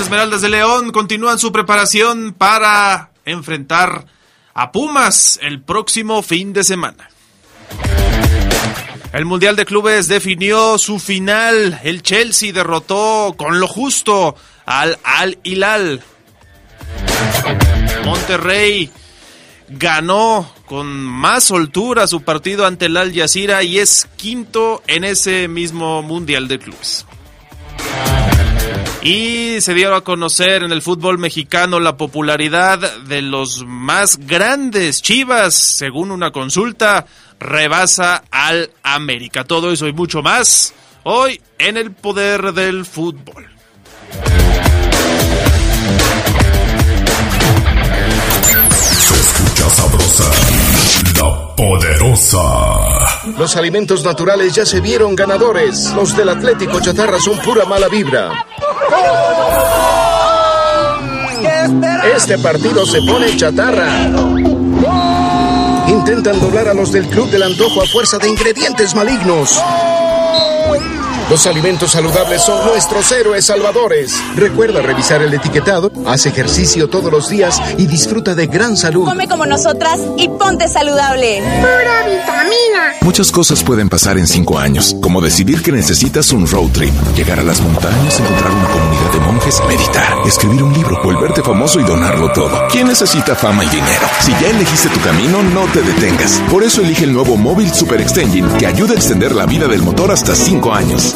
Esmeraldas de León continúan su preparación para enfrentar a Pumas el próximo fin de semana. El Mundial de Clubes definió su final. El Chelsea derrotó con lo justo al Al Hilal. Monterrey ganó con más soltura su partido ante el Al Jazeera y es quinto en ese mismo Mundial de Clubes. Y se dieron a conocer en el fútbol mexicano la popularidad de los más grandes Chivas, según una consulta, rebasa al América. Todo eso y mucho más hoy en el poder del fútbol. Se escucha sabrosa, la poderosa. Los alimentos naturales ya se vieron ganadores. Los del Atlético Chatarra son pura mala vibra. Este partido se pone chatarra. Intentan doblar a los del Club del Antojo a fuerza de ingredientes malignos. Los alimentos saludables son nuestros héroes salvadores. Recuerda revisar el etiquetado, haz ejercicio todos los días y disfruta de gran salud. Come como nosotras y ponte saludable. Pura vitamina. Muchas cosas pueden pasar en cinco años, como decidir que necesitas un road trip, llegar a las montañas, encontrar una comunidad de monjes, meditar, escribir un libro, volverte famoso y donarlo todo. ¿Quién necesita fama y dinero? Si ya elegiste tu camino, no te detengas. Por eso elige el nuevo Móvil Super Extension que ayuda a extender la vida del motor hasta cinco años.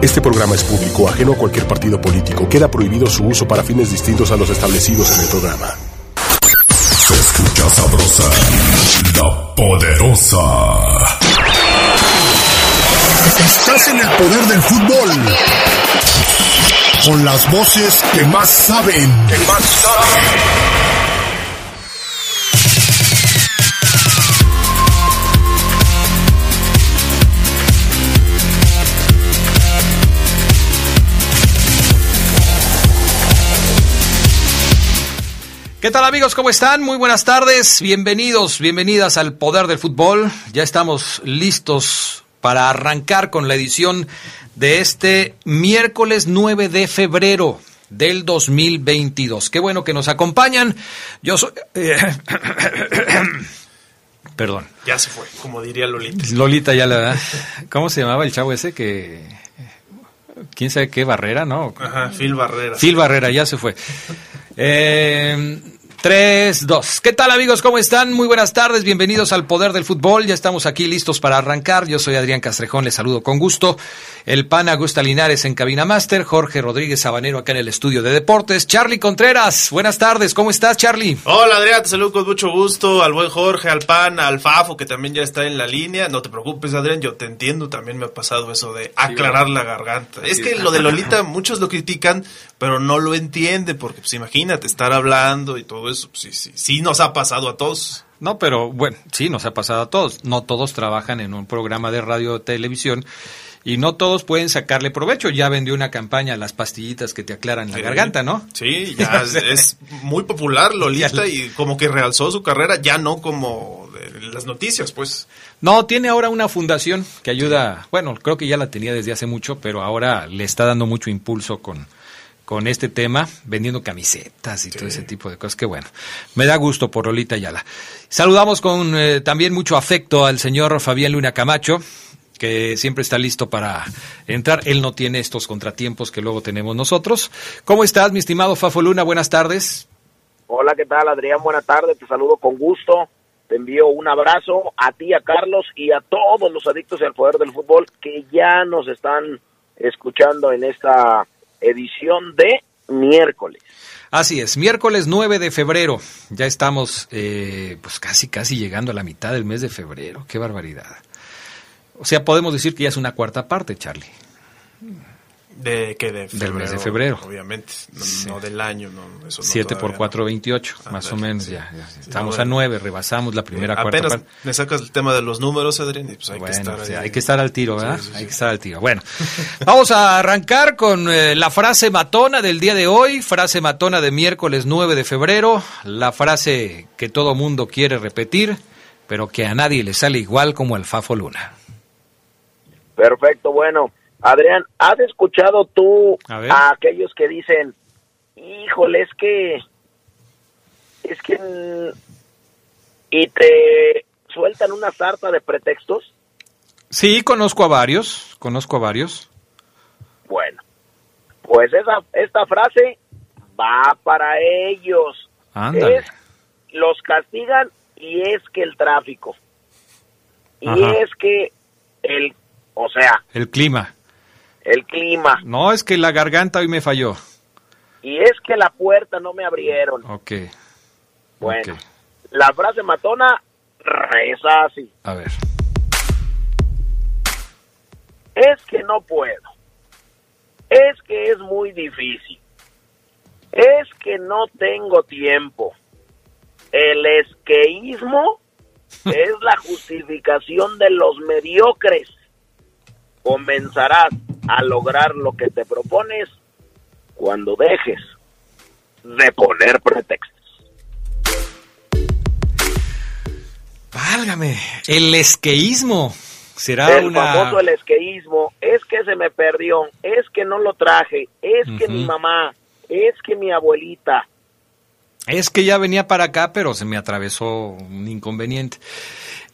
Este programa es público, ajeno a cualquier partido político. Queda prohibido su uso para fines distintos a los establecidos en el programa. Se escucha sabrosa, la poderosa. Estás en el poder del fútbol. Con las voces que más saben. Que más saben. ¿Qué tal amigos? ¿Cómo están? Muy buenas tardes. Bienvenidos, bienvenidas al Poder del Fútbol. Ya estamos listos para arrancar con la edición de este miércoles 9 de febrero del 2022. Qué bueno que nos acompañan. Yo soy... eh, Perdón. Ya se fue, como diría Lolita. Lolita ya la... ¿Cómo se llamaba el chavo ese que... ¿Quién sabe qué? Barrera, ¿no? Ajá, Phil Barrera. Phil Barrera, ya se fue. Eh, 3, 2. ¿Qué tal amigos? ¿Cómo están? Muy buenas tardes, bienvenidos al Poder del Fútbol. Ya estamos aquí listos para arrancar. Yo soy Adrián Castrejón, les saludo con gusto. El pan Augusta Linares en Cabina Master, Jorge Rodríguez Sabanero acá en el estudio de deportes. Charlie Contreras, buenas tardes, ¿cómo estás Charlie? Hola Adrián, te saludo con mucho gusto. Al buen Jorge, al pan, al Fafo, que también ya está en la línea. No te preocupes Adrián, yo te entiendo. También me ha pasado eso de aclarar la garganta. Es que lo de Lolita, muchos lo critican, pero no lo entiende, porque pues imagínate, estar hablando y todo eso, pues, sí, sí, sí nos ha pasado a todos. No, pero bueno, sí, nos ha pasado a todos. No todos trabajan en un programa de radio o televisión y no todos pueden sacarle provecho. Ya vendió una campaña las pastillitas que te aclaran la Sí. garganta, ¿no? Sí, ya es, es muy popular Lolita y como que realzó su carrera, ya no como de las noticias, pues. No, tiene ahora una fundación que ayuda, bueno, creo que ya la tenía desde hace mucho, pero ahora le está dando mucho impulso con, con este tema, vendiendo camisetas y todo ese tipo de cosas. Que bueno, me da gusto por Lolita Ayala. Saludamos con eh, también mucho afecto al señor Fabián Luna Camacho, que siempre está listo para entrar. Él no tiene estos contratiempos que luego tenemos nosotros. ¿Cómo estás, mi estimado Fafo Luna? Buenas tardes. Hola, ¿qué tal, Adrián? Buenas tardes, te saludo con gusto. Te envío un abrazo a ti, a Carlos y a todos los adictos al poder del fútbol que ya nos están escuchando en esta edición de miércoles. Así es, miércoles 9 de febrero. Ya estamos eh, pues casi, casi llegando a la mitad del mes de febrero. Qué barbaridad. O sea, podemos decir que ya es una cuarta parte, Charlie. De que de del mes de febrero. Obviamente, no, del año. No, 7 por 4, 28, más o menos ya. Estamos a 9, rebasamos la primera eh, cuarta parte. me sacas el tema de los números, Adrián, y pues hay que estar ahí. hay que estar al tiro, ¿verdad? hay que estar al tiro. Bueno, vamos a arrancar con eh, la frase matona del día de hoy, frase matona de miércoles 9 de febrero, la frase que todo mundo quiere repetir, pero que a nadie le sale igual como al Fafo Luna. Perfecto, bueno. Adrián, ¿has escuchado tú a, aquellos que dicen, híjole, es que, es que, y te sueltan una sarta de pretextos? Sí, conozco a varios, conozco a varios. Bueno, pues esa, esta frase va para ellos. Ándale. los castigan y es que el tráfico. Y es que el o sea. El clima. El clima. No, es que la garganta hoy me falló. Y es que la puerta no me abrieron. Ok. Bueno, la frase matona reza así. A ver. Es que no puedo. Es que es muy difícil. Es que no tengo tiempo. El esqueísmo es la justificación de los mediocres comenzarás a lograr lo que te propones cuando dejes de poner pretextos. Válgame, el esqueísmo será el famoso el esqueísmo es que se me perdió, es que no lo traje, es que mi mamá, es que mi abuelita. Es que ya venía para acá, pero se me atravesó un inconveniente.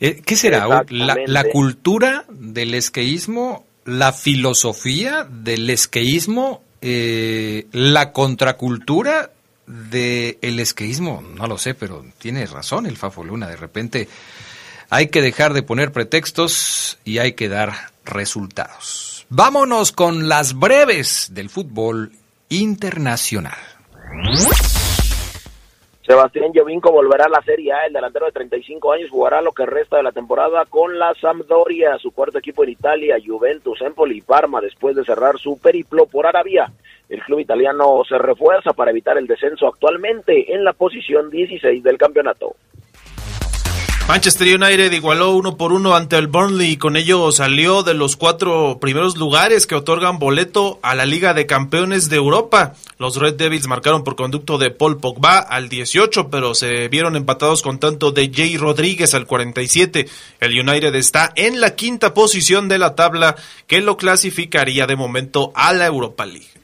Eh, ¿Qué será? La, cultura del esqueísmo? ¿La filosofía del esqueísmo? Eh, ¿La contracultura del esqueísmo? No lo sé, pero tiene razón el Fafo Luna. De repente hay que dejar de poner pretextos y hay que dar resultados. Vámonos con las breves del fútbol internacional. Sebastián Jovinko volverá a la Serie A. El delantero de 35 años jugará lo que resta de la temporada con la Sampdoria, su cuarto equipo en Italia, Juventus, Empoli y Parma, después de cerrar su periplo por Arabia. El club italiano se refuerza para evitar el descenso actualmente en la posición 16 del campeonato. Manchester United igualó uno por uno ante el Burnley y con ello salió de los cuatro primeros lugares que otorgan boleto a la Liga de Campeones de Europa. Los Red Devils marcaron por conducto de Paul Pogba al 18, pero se vieron empatados con tanto de Jay Rodríguez al 47. El United está en la quinta posición de la tabla que lo clasificaría de momento a la Europa League.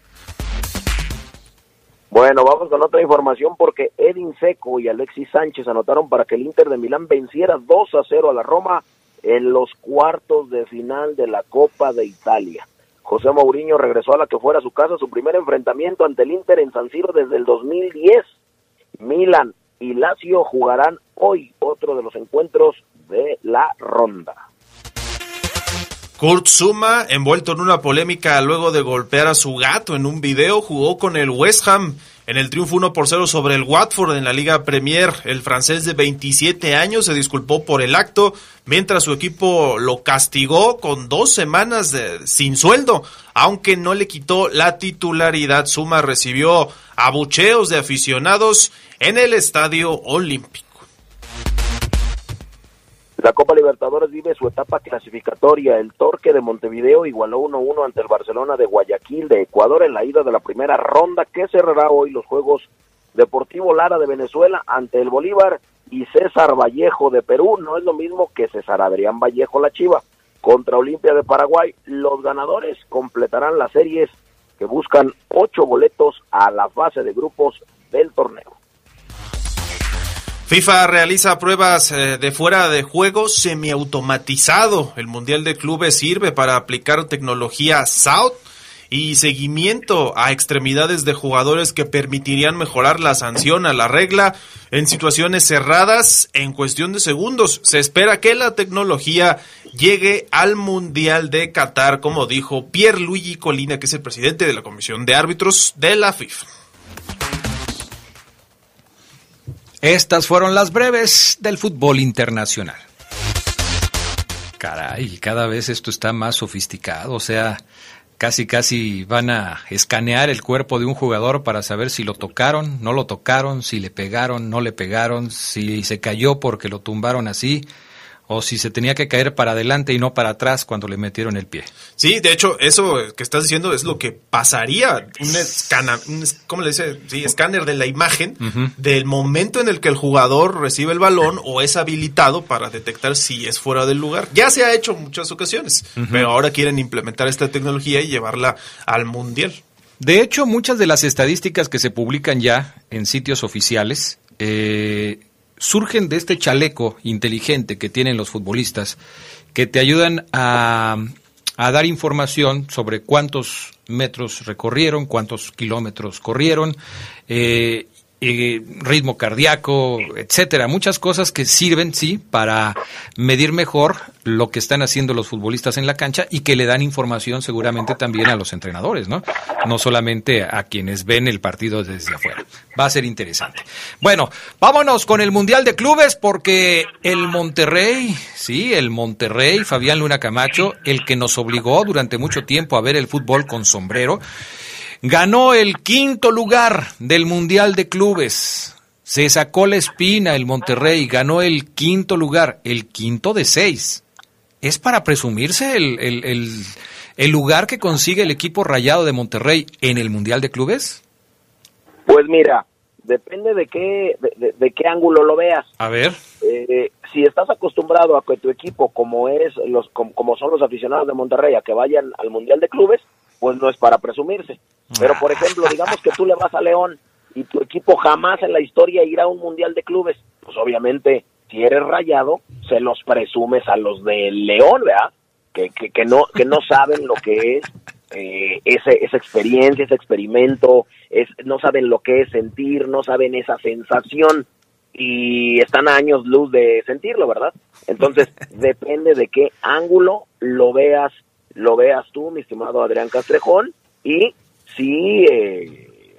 Bueno, vamos con otra información porque Edin Seco y Alexis Sánchez anotaron para que el Inter de Milán venciera 2 a 0 a la Roma en los cuartos de final de la Copa de Italia. José Mourinho regresó a la que fuera su casa su primer enfrentamiento ante el Inter en San Siro desde el 2010. Milan y Lazio jugarán hoy otro de los encuentros de la ronda. Kurt Zuma, envuelto en una polémica luego de golpear a su gato en un video, jugó con el West Ham en el triunfo 1 por 0 sobre el Watford en la Liga Premier. El francés de 27 años se disculpó por el acto, mientras su equipo lo castigó con dos semanas de, sin sueldo, aunque no le quitó la titularidad. Zuma recibió abucheos de aficionados en el Estadio Olímpico. La Copa Libertadores vive su etapa clasificatoria. El Torque de Montevideo igualó 1-1 ante el Barcelona de Guayaquil de Ecuador en la ida de la primera ronda que cerrará hoy los Juegos Deportivo Lara de Venezuela ante el Bolívar y César Vallejo de Perú. No es lo mismo que César Adrián Vallejo la Chiva contra Olimpia de Paraguay. Los ganadores completarán las series que buscan ocho boletos a la fase de grupos del torneo. FIFA realiza pruebas eh, de fuera de juego semiautomatizado. El Mundial de Clubes sirve para aplicar tecnología SOUT y seguimiento a extremidades de jugadores que permitirían mejorar la sanción a la regla en situaciones cerradas en cuestión de segundos. Se espera que la tecnología llegue al Mundial de Qatar, como dijo Pierluigi Colina, que es el presidente de la Comisión de Árbitros de la FIFA. Estas fueron las breves del fútbol internacional. Caray, cada vez esto está más sofisticado, o sea, casi casi van a escanear el cuerpo de un jugador para saber si lo tocaron, no lo tocaron, si le pegaron, no le pegaron, si se cayó porque lo tumbaron así o si se tenía que caer para adelante y no para atrás cuando le metieron el pie. Sí, de hecho, eso que estás diciendo es lo que pasaría. Un escáner, ¿cómo le dice? Sí, escáner de la imagen del momento en el que el jugador recibe el balón o es habilitado para detectar si es fuera del lugar. Ya se ha hecho en muchas ocasiones, pero ahora quieren implementar esta tecnología y llevarla al mundial. De hecho, muchas de las estadísticas que se publican ya en sitios oficiales eh, surgen de este chaleco inteligente que tienen los futbolistas, que te ayudan a, dar información sobre cuántos metros recorrieron, cuántos kilómetros corrieron, eh, ritmo cardíaco, etcétera, muchas cosas que sirven, sí, para medir mejor lo que están haciendo los futbolistas en la cancha y que le dan información seguramente también a los entrenadores, ¿no? No solamente a quienes ven el partido desde afuera. Va a ser interesante. Bueno, vámonos con el Mundial de Clubes porque el Monterrey, sí, el Monterrey, Fabián Luna Camacho, el que nos obligó durante mucho tiempo a ver el fútbol con sombrero, Ganó el quinto lugar del Mundial de Clubes. Se sacó la espina el Monterrey, ganó el quinto lugar, el quinto de seis. ¿Es para presumirse el, el, lugar que consigue el equipo rayado de Monterrey en el Mundial de Clubes? Pues mira, depende de qué, de, qué ángulo lo veas. A ver. Eh, si estás acostumbrado a que tu equipo, como es los, como son los aficionados de Monterrey, a que vayan al Mundial de Clubes, pues no es para presumirse. Pero, por ejemplo, digamos que tú le vas a León y tu equipo jamás en la historia irá a un mundial de clubes. Pues obviamente, si eres rayado, se los presumes a los de León, ¿verdad? Que, que, no, que no saben lo que es eh, ese, esa experiencia, ese experimento, es, no saben lo que es sentir, no saben esa sensación y están a años luz de sentirlo, ¿verdad? Entonces, depende de qué ángulo lo veas, lo veas tú, mi estimado Adrián Castrejón, y sí eh,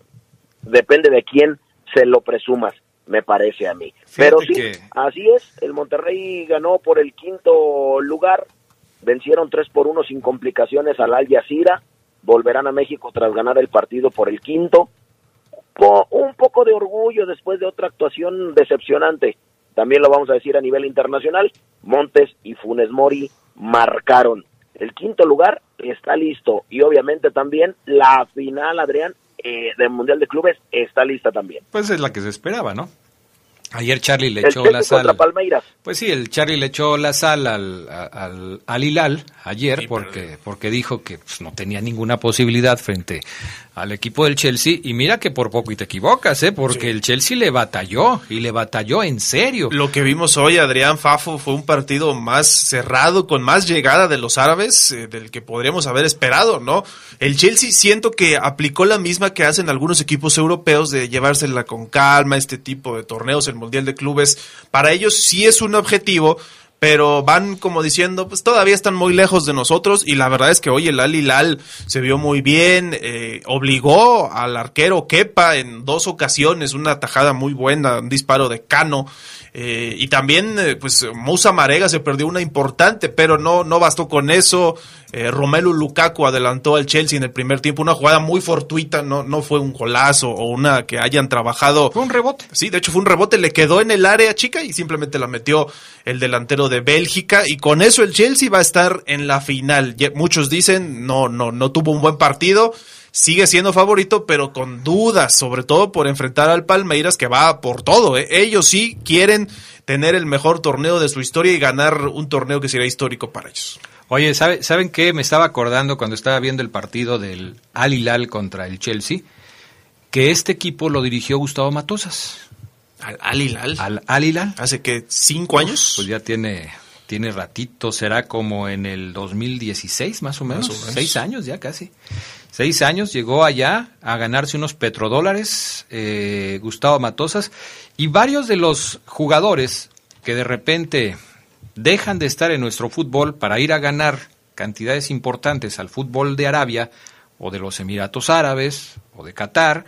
depende de quién se lo presumas, me parece a mí. Pero sí, así es, el Monterrey ganó por el quinto lugar, vencieron 3 por 1 sin complicaciones al Al Jazeera, volverán a México tras ganar el partido por el quinto, con un poco de orgullo después de otra actuación decepcionante, también lo vamos a decir a nivel internacional, Montes y Funes Mori marcaron el quinto lugar está listo y obviamente también la final, Adrián, eh, del Mundial de Clubes está lista también. Pues es la que se esperaba, ¿no? Ayer Charlie le echó la sal. Pues sí, el Charlie le echó la sal al, al, al Hilal ayer porque, porque dijo que pues, no tenía ninguna posibilidad frente al equipo del Chelsea y mira que por poco y te equivocas, ¿eh? porque el Chelsea le batalló y le batalló en serio. Lo que vimos hoy, Adrián Fafo, fue un partido más cerrado, con más llegada de los árabes eh, del que podríamos haber esperado, ¿no? El Chelsea siento que aplicó la misma que hacen algunos equipos europeos de llevársela con calma, este tipo de torneos, el Mundial de Clubes. Para ellos sí es un objetivo, pero van como diciendo, pues todavía están muy lejos de nosotros y la verdad es que hoy el Al Hilal se vio muy bien, eh, obligó al arquero Kepa en dos ocasiones, una tajada muy buena, un disparo de Cano, eh, y también, eh, pues, Musa Marega se perdió una importante, pero no, no bastó con eso. Eh, Romelu Lukaku adelantó al Chelsea en el primer tiempo, una jugada muy fortuita, no, no fue un golazo o una que hayan trabajado. Fue un rebote. Sí, de hecho fue un rebote, le quedó en el área chica y simplemente la metió el delantero de Bélgica y con eso el Chelsea va a estar en la final. Muchos dicen, no, no, no tuvo un buen partido sigue siendo favorito, pero con dudas, sobre todo por enfrentar al Palmeiras que va por todo. ¿eh? Ellos sí quieren tener el mejor torneo de su historia y ganar un torneo que será histórico para ellos. Oye, ¿sabe, ¿saben qué? Me estaba acordando cuando estaba viendo el partido del Al Hilal contra el Chelsea, que este equipo lo dirigió Gustavo Matosas. ¿Al Al Hilal? Al Al Hilal. ¿Hace que cinco años? Pues ya tiene, tiene ratito, será como en el 2016 más o menos. Más o menos. Seis años ya casi. Seis años, llegó allá a ganarse unos petrodólares, eh, Gustavo Matosas, y varios de los jugadores que de repente dejan de estar en nuestro fútbol para ir a ganar cantidades importantes al fútbol de Arabia o de los Emiratos Árabes o de Qatar,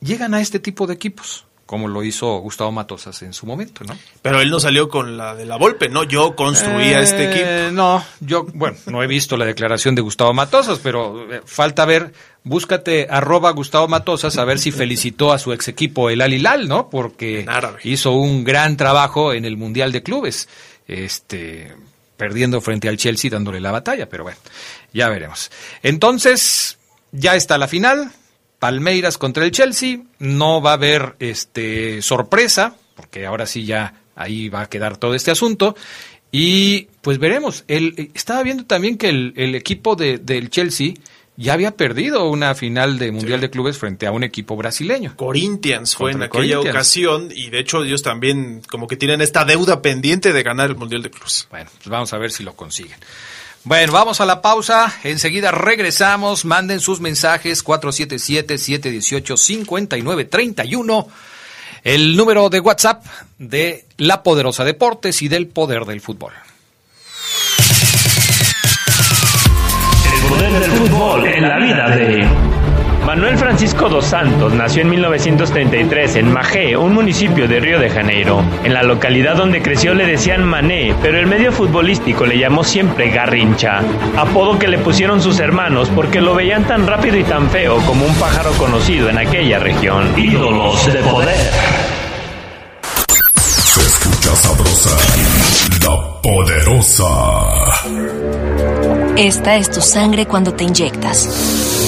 llegan a este tipo de equipos, como lo hizo Gustavo Matosas en su momento, ¿no? Pero él no salió con la de la Volpe, ¿no? Yo construía este equipo. Eh, No, yo, bueno, no he visto la declaración de Gustavo Matosas, pero eh, falta ver, búscate arroba Gustavo Matosas a ver si felicitó a su ex equipo el Al Hilal, ¿no? Porque hizo un gran trabajo en el Mundial de Clubes, este, perdiendo frente al Chelsea dándole la batalla, pero bueno, ya veremos. Entonces, ya está la final, Palmeiras contra el Chelsea, no va a haber este sorpresa, porque ahora sí ya ahí va a quedar todo este asunto. Y pues veremos. El, estaba viendo también que el, el equipo de, del Chelsea ya había perdido una final de Mundial de Clubes frente a un equipo brasileño. Corinthians fue Contra en aquella ocasión y de hecho ellos también como que tienen esta deuda pendiente de ganar el Mundial de Clubes. Bueno, pues vamos a ver si lo consiguen. Bueno, vamos a la pausa. Enseguida regresamos. Manden sus mensajes 477-718-5931. El número de WhatsApp de La Poderosa Deportes y del Poder del Fútbol. El poder del fútbol en la vida de Manuel Francisco dos Santos nació en 1933 en Magé, un municipio de Río de Janeiro. En la localidad donde creció le decían Mané, pero el medio futbolístico le llamó siempre Garrincha, apodo que le pusieron sus hermanos porque lo veían tan rápido y tan feo como un pájaro conocido en aquella región. Ídolos de poder. Se escucha sabrosa, la poderosa. Esta es tu sangre cuando te inyectas.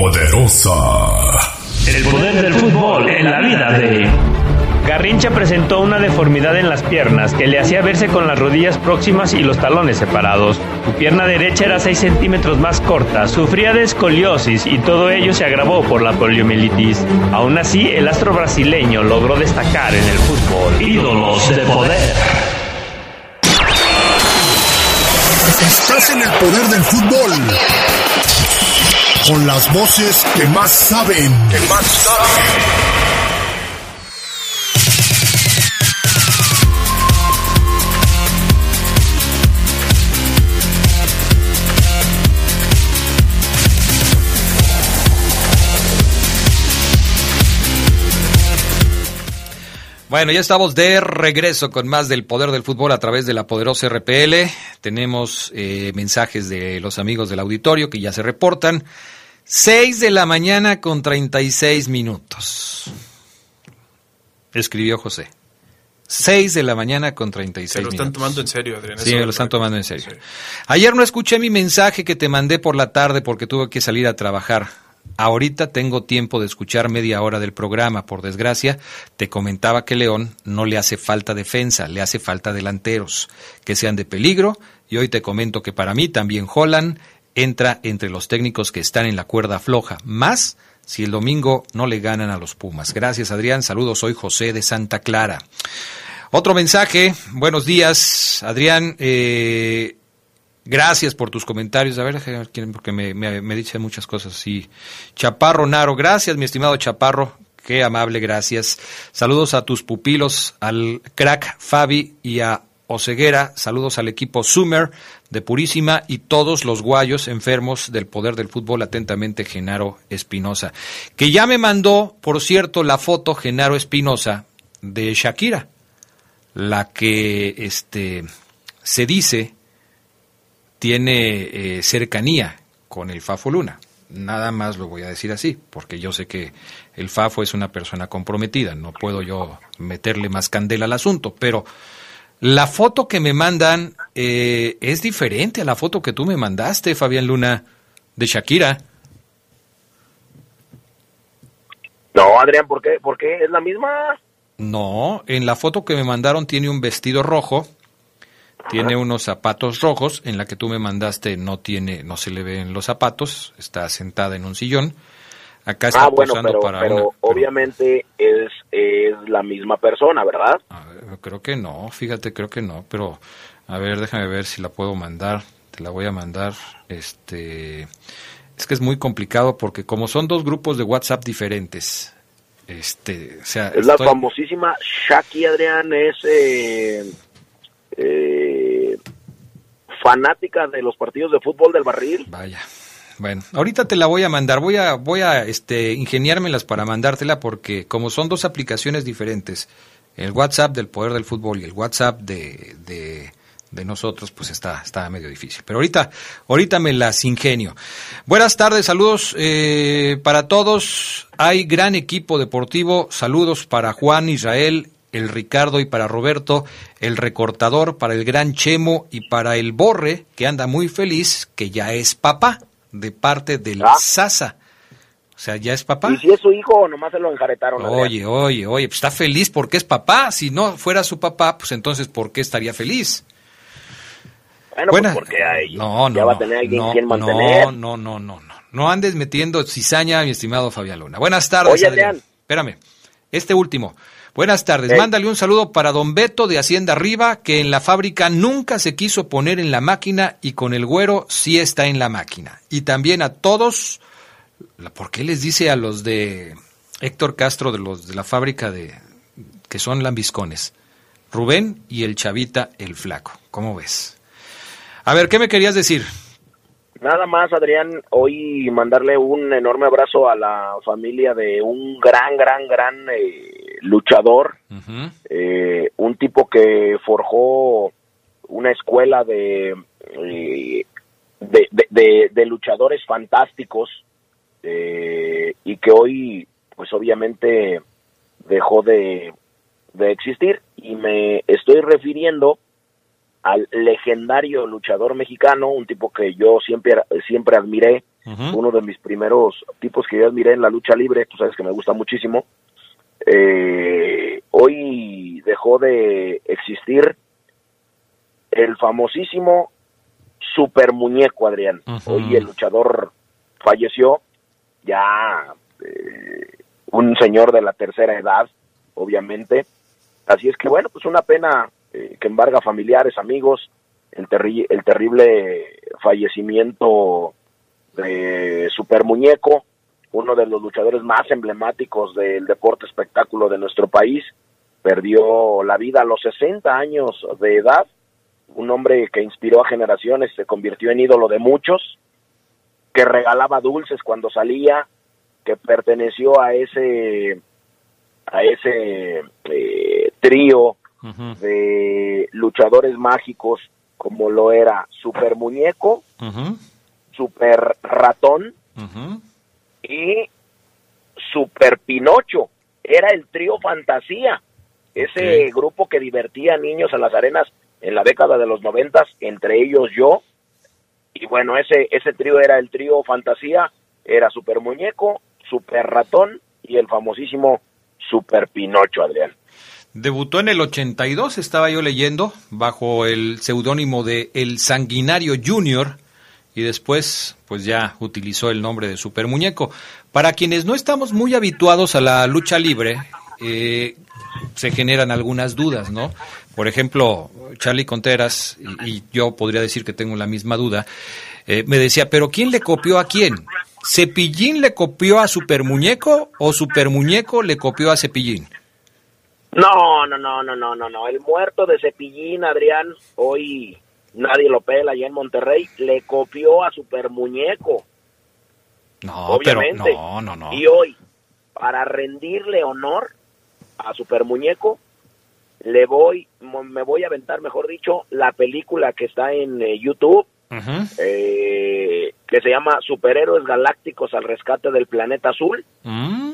Poderosa. El poder del fútbol en la vida de... Garrincha presentó una deformidad en las piernas que le hacía verse con las rodillas próximas y los talones separados. Su pierna derecha era 6 centímetros más corta, sufría de escoliosis y todo ello se agravó por la poliomielitis. Aún así, el astro brasileño logró destacar en el fútbol. Ídolos de poder. Estás en el poder del fútbol. Con las voces que más saben. Que más saben. Bueno, ya estamos de regreso con más del poder del fútbol a través de la poderosa RPL. Tenemos eh, mensajes de los amigos del auditorio que ya se reportan. 6 de la mañana con 36 minutos. Escribió José. 6 de la mañana con 36 Se lo minutos. están tomando en serio, Adrián. Sí, me lo están tomando en serio. Ayer no escuché mi mensaje que te mandé por la tarde porque tuve que salir a trabajar. Ahorita tengo tiempo de escuchar media hora del programa. Por desgracia, te comentaba que León no le hace falta defensa, le hace falta delanteros que sean de peligro. Y hoy te comento que para mí también Holland entra entre los técnicos que están en la cuerda floja. Más si el domingo no le ganan a los Pumas. Gracias, Adrián. Saludos, soy José de Santa Clara. Otro mensaje. Buenos días, Adrián. Eh, gracias por tus comentarios. A ver, porque me, me, me dice muchas cosas. Sí. Chaparro Naro. Gracias, mi estimado Chaparro. Qué amable, gracias. Saludos a tus pupilos, al crack Fabi y a Oceguera. Saludos al equipo Summer de Purísima y todos los guayos enfermos del poder del fútbol. Atentamente, Genaro Espinosa. Que ya me mandó, por cierto, la foto Genaro Espinosa de Shakira la que este se dice tiene eh, cercanía con el Fafo Luna. Nada más lo voy a decir así, porque yo sé que el Fafo es una persona comprometida, no puedo yo meterle más candela al asunto, pero la foto que me mandan eh, es diferente a la foto que tú me mandaste, Fabián Luna, de Shakira. No, Adrián, ¿por qué? ¿Por qué? ¿Es la misma? No, en la foto que me mandaron tiene un vestido rojo, tiene unos zapatos rojos, en la que tú me mandaste no tiene, no se le ven los zapatos, está sentada en un sillón. Acá está ah, bueno, pero, pero obviamente es, es la misma persona, ¿verdad? creo que no, fíjate, creo que no, pero a ver, déjame ver si la puedo mandar, te la voy a mandar, este, es que es muy complicado porque como son dos grupos de WhatsApp diferentes, este, o sea, es la famosísima Shaki Adrián, es eh, eh, fanática de los partidos de fútbol del barril. Vaya. Bueno, ahorita te la voy a mandar. Voy a, voy a este, ingeniármelas para mandártela porque como son dos aplicaciones diferentes, el WhatsApp del Poder del Fútbol y el WhatsApp de, de, nosotros, pues está, está medio difícil. Pero ahorita, ahorita me las ingenio. Buenas tardes, saludos eh, para todos. Hay gran equipo deportivo. Saludos para Juan Israel, el Ricardo y para Roberto, el recortador, para el gran Chemo y para el Borre, que anda muy feliz, que ya es papá, de parte del ah. Sasa. O sea, ya es papá. ¿Y si es su hijo o nomás se lo enjaretaron? Oye, oye, oye, pues está feliz porque es papá. Si no fuera su papá, pues entonces, ¿por qué estaría feliz? Bueno, pues porque no, no, ya va a tener alguien quien mantener. No, no, no, no, no. No andes metiendo cizaña, mi estimado Fabián Luna. Buenas tardes, Oye, Adrián. Espérame. Este último. Buenas tardes. Mándale un saludo para don Beto de Hacienda Arriba, que en la fábrica nunca se quiso poner en la máquina y con el güero sí está en la máquina. Y también a todos ¿Por qué les dice a los de Héctor Castro de los de la fábrica de que son lambiscones? Rubén y el chavita el flaco. ¿Cómo ves? A ver, ¿qué me querías decir? Nada más, Adrián, hoy mandarle un enorme abrazo a la familia de un gran, gran, gran eh, luchador, eh, un tipo que forjó una escuela de, eh, de, de, luchadores fantásticos eh, y que hoy pues obviamente dejó de, existir y me estoy refiriendo al legendario luchador mexicano, un tipo que yo siempre, siempre admiré, uno de mis primeros tipos que yo admiré en la lucha libre, tú sabes que me gusta muchísimo. Eh, hoy dejó de existir el famosísimo super muñeco Adrián. Hoy el luchador falleció ya eh, un señor de la tercera edad, obviamente. Así es que bueno, pues una pena eh, que embarga familiares, amigos, el, el terrible fallecimiento de Super Muñeco, uno de los luchadores más emblemáticos del deporte espectáculo de nuestro país, perdió la vida a los 60 años de edad, un hombre que inspiró a generaciones, se convirtió en ídolo de muchos, que regalaba dulces cuando salía, que perteneció a ese a ese eh, trío de luchadores mágicos como lo era Super Muñeco, Super Ratón y Super Pinocho. Era el trío Fantasía, ese grupo que divertía a niños en las arenas en la década de los noventas, entre ellos yo, y bueno, ese, ese trío era el trío Fantasía, era Super Muñeco, Super Ratón y el famosísimo Super Pinocho, Adrián. Debutó en el 82, estaba yo leyendo, bajo el seudónimo de El Sanguinario Junior, y después pues ya utilizó el nombre de Super Muñeco. Para quienes no estamos muy habituados a la lucha libre, eh, se generan algunas dudas, ¿no? Por ejemplo, Charlie Conteras, y, yo podría decir que tengo la misma duda, eh, me decía, pero ¿quién le copió a quién? ¿Cepillín le copió a Super Muñeco o Super Muñeco le copió a Cepillín? No, no, no, no, no, no, no. El muerto de Cepillín, Adrián, hoy nadie lo pela allá en Monterrey, le copió a Super Muñeco. No, obviamente. no, no, no. Y hoy, para rendirle honor a Super Muñeco, le voy, me voy a aventar, mejor dicho, la película que está en eh, YouTube, eh, que se llama Superhéroes Galácticos al Rescate del Planeta Azul. Mm,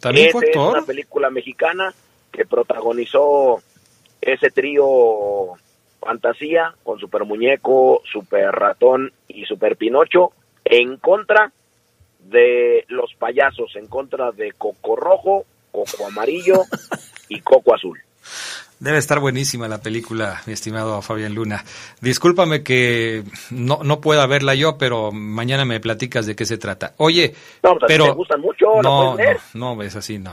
También fue Esa es actor. una película mexicana que protagonizó ese trío fantasía con Super Muñeco, Super Ratón y Super Pinocho en contra de los payasos, en contra de Coco Rojo, Coco Amarillo y Coco Azul. Debe estar buenísima la película, mi estimado Fabián Luna. Discúlpame que no, no pueda verla yo, pero mañana me platicas de qué se trata. Oye, No, pues, pero te gustan mucho, no, no, no, es así, no.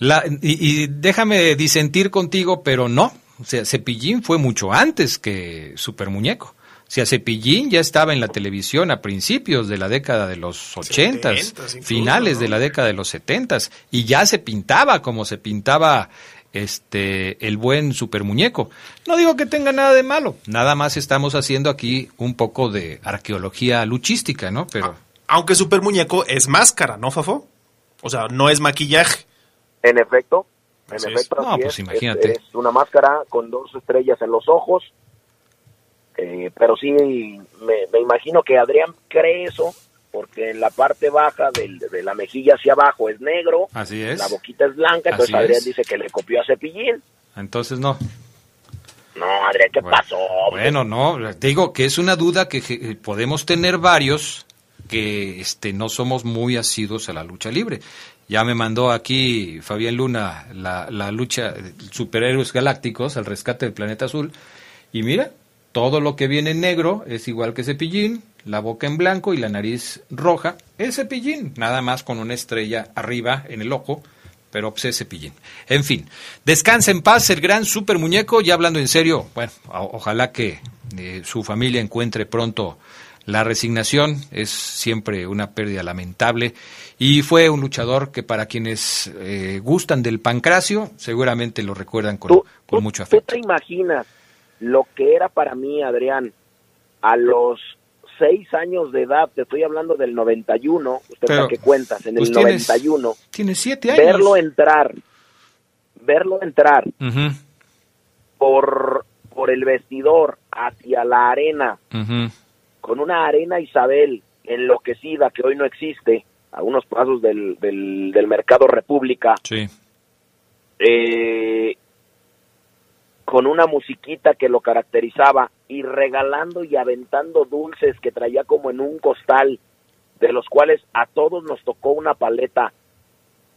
La, y, y déjame disentir contigo, pero no. O sea, Cepillín fue mucho antes que Super Muñeco. O sea, Cepillín ya estaba en la televisión a principios de la década de los ochentas, Setentas incluso, finales ¿no? de la década de los setentas, y ya se pintaba como se pintaba este el buen super muñeco. No digo que tenga nada de malo, nada más estamos haciendo aquí un poco de arqueología luchística, ¿no? Pero Aunque Super Muñeco es máscara, ¿no, Fafo? O sea, no es maquillaje. En efecto, en efecto, No, pues es. imagínate. Es, es una máscara con dos estrellas en los ojos. Eh, pero sí, me, me imagino que Adrián cree eso, porque en la parte baja del- de la mejilla hacia abajo es negro, así es. la boquita es blanca, entonces Así Adrián es. dice que le copió a Cepillín. Entonces no. No, Adrián, ¿qué pasó? Bueno, no, te digo que es una duda que je- podemos tener varios que este no somos muy asiduos a la lucha libre. Ya me mandó aquí Fabián Luna la, la lucha superhéroes galácticos al rescate del planeta azul. Y mira, todo lo que viene en negro es igual que Cepillín, la boca en blanco y la nariz roja es Cepillín, nada más con una estrella arriba en el ojo, pero pues es Cepillín. En fin, descansa en paz el gran super muñeco, ya hablando en serio, bueno, ojalá que eh, su familia encuentre pronto la resignación, es siempre una pérdida lamentable y fue un luchador que para quienes eh, gustan del pancracio seguramente lo recuerdan con, con mucho ¿Tú afecto. te imaginas lo que era para mí, Adrián, a los seis años de edad, te estoy hablando del 91, usted para qué cuentas, en pues el tienes- 91, Tiene siete años. verlo entrar, verlo entrar por, por el vestidor hacia la arena, con una arena Isabel enloquecida que hoy no existe, a unos pasos del, del, del mercado República, Sí. eh, con una musiquita que lo caracterizaba y regalando y aventando dulces que traía como en un costal, de los cuales a todos nos tocó una paleta.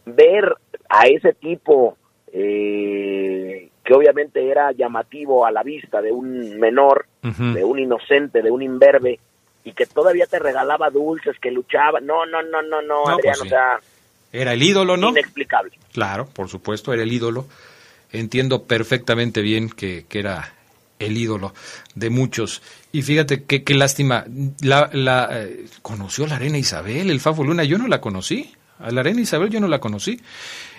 Ver a ese tipo eh, que obviamente era llamativo a la vista de un menor, de un inocente, de un imberbe, y que todavía te regalaba dulces, que luchaba. No, no, no, no, no, No, Adrián, pues sí. o sea, Era el ídolo, ¿no? inexplicable. Claro, por supuesto, era el ídolo. Entiendo perfectamente bien que, que era el ídolo de muchos. Y fíjate qué, lástima. La, la, eh, conoció la Arena Isabel, el Fafo Luna. Yo no la conocí. A la Arena Isabel yo no la conocí.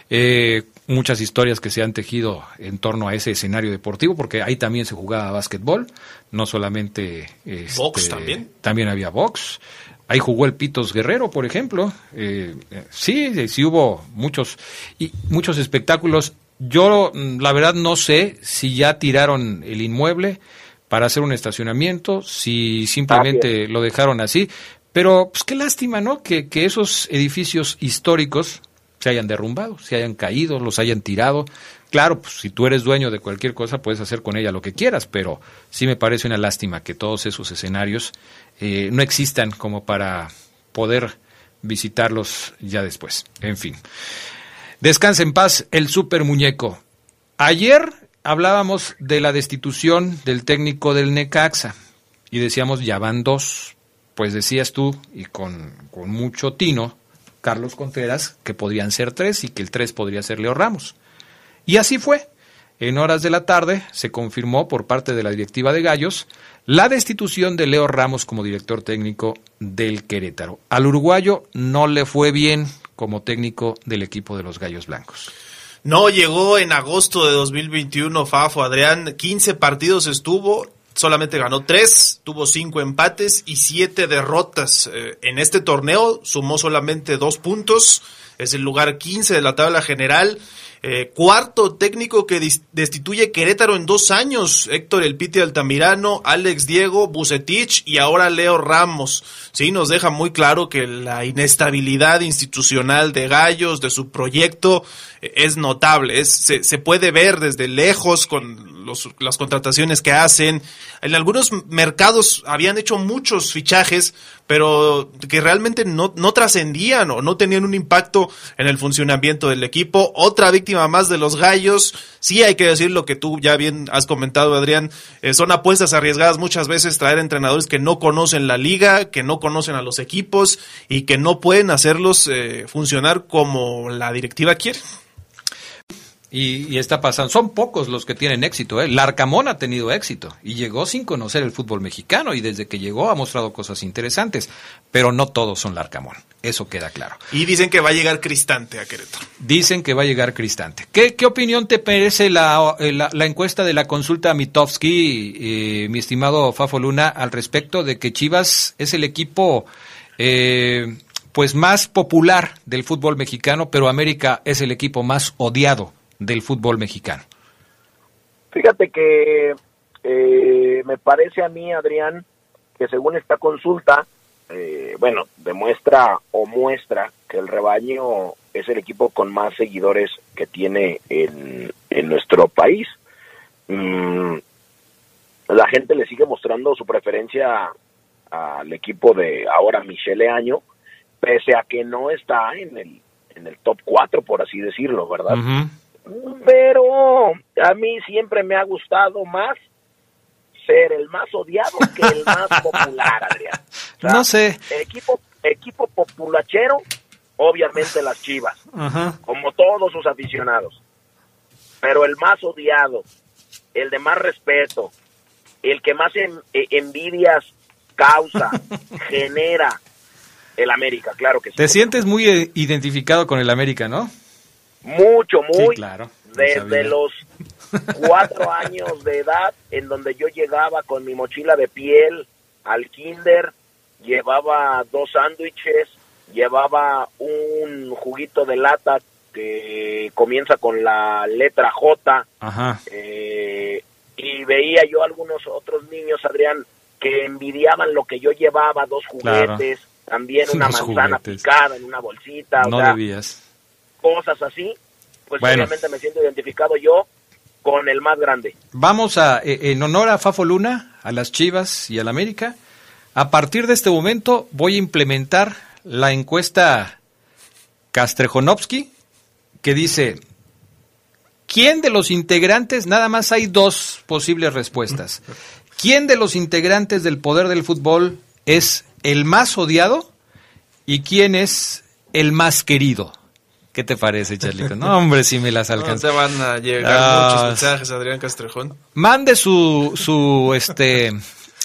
Eh, muchas historias que se han tejido en torno a ese escenario deportivo, porque ahí también se jugaba básquetbol, no solamente... este, Box también. También había box. Ahí jugó el Pitos Guerrero, por ejemplo. Eh, eh, sí, sí hubo muchos y muchos espectáculos. Yo, mm, la verdad, no sé si ya tiraron el inmueble para hacer un estacionamiento, si simplemente lo dejaron así. Pero, pues qué lástima, ¿no? Que, que esos edificios históricos se hayan derrumbado, se hayan caído, los hayan tirado. Claro, pues si tú eres dueño de cualquier cosa, puedes hacer con ella lo que quieras, pero sí me parece una lástima que todos esos escenarios eh, no existan como para poder visitarlos ya después. En fin. Descansa en paz el super muñeco. Ayer hablábamos de la destitución del técnico del Necaxa y decíamos ya van dos. Pues decías tú, y con, con mucho tino, Carlos Contreras, que podrían ser tres y que el tres podría ser Leo Ramos. Y así fue. En horas de la tarde se confirmó por parte de la directiva de Gallos la destitución de Leo Ramos como director técnico del Querétaro. Al uruguayo no le fue bien como técnico del equipo de los Gallos Blancos. No llegó en agosto de 2021, Fafo Adrián. 15 partidos estuvo, solamente ganó 3, tuvo 5 empates y 7 derrotas. Eh, en este torneo sumó solamente 2 puntos, es el lugar 15 de la tabla general. Eh, cuarto técnico que destituye Querétaro en dos años. Héctor El Piti Altamirano, Alex Diego, Bucetich y ahora Leo Ramos. Sí, nos deja muy claro que la inestabilidad institucional de Gallos, de su proyecto, eh, es notable. Es, se, se puede ver desde lejos con los, las contrataciones que hacen. En algunos mercados habían hecho muchos fichajes, pero que realmente no, no trascendían o no tenían un impacto en el funcionamiento del equipo. Otra víctima más de los gallos. Sí hay que decir lo que tú ya bien has comentado, Adrián. Eh, son apuestas arriesgadas muchas veces traer entrenadores que no conocen la liga, que no conocen a los equipos y que no pueden hacerlos eh, funcionar como la directiva quiere. Y, está pasando. Son pocos los que tienen éxito. ¿eh? Larcamón ha tenido éxito y llegó sin conocer el fútbol mexicano y desde que llegó ha mostrado cosas interesantes, pero no todos son Larcamón. Eso queda claro. Y dicen que va a llegar Cristante a Querétaro. Dicen que va a llegar Cristante. ¿Qué, qué opinión te merece la, eh, la, la, encuesta de la consulta Mitofsky, eh, mi estimado Fafo Luna, al respecto de que Chivas es el equipo eh, pues más popular del fútbol mexicano, pero América es el equipo más odiado del fútbol mexicano? Fíjate que eh, me parece a mí, Adrián, que según esta consulta, eh, bueno, demuestra o muestra que el rebaño es el equipo con más seguidores que tiene en, en nuestro país. Mm, la gente le sigue mostrando su preferencia al equipo de ahora Michele Año, pese a que no está en el, en el top 4, por así decirlo, ¿verdad? Pero a mí siempre me ha gustado más ser el más odiado que el más popular, Adrián. no sé. Equipo, equipo populachero, obviamente las Chivas, como todos sus aficionados. Pero el más odiado, el de más respeto, el que más e, envidias causa, genera, el América, claro que sí. Te sientes muy eh, identificado con el América, ¿no? Mucho, muy. claro. Desde los cuatro años de edad, en donde yo llegaba con mi mochila de piel al kinder, llevaba dos sándwiches, llevaba un juguito de lata que comienza con la letra J. Eh, y veía yo algunos otros niños, Adrián, que envidiaban lo que yo llevaba, dos juguetes, también una manzana picada en una bolsita. No debías cosas así, pues obviamente me siento identificado yo con el más grande. Vamos a, eh, en honor a Fafo Luna, a las Chivas y al América, a partir de este momento voy a implementar la encuesta Castrejonovsky que dice, ¿quién de los integrantes, nada más hay dos posibles respuestas, ¿quién de los integrantes del poder del fútbol es el más odiado y quién es el más querido? ¿Qué te parece, Charlito? No, hombre, si me las alcanza. No, van a llegar ah, muchos mensajes, Adrián Castrejón. Mande su, su, este,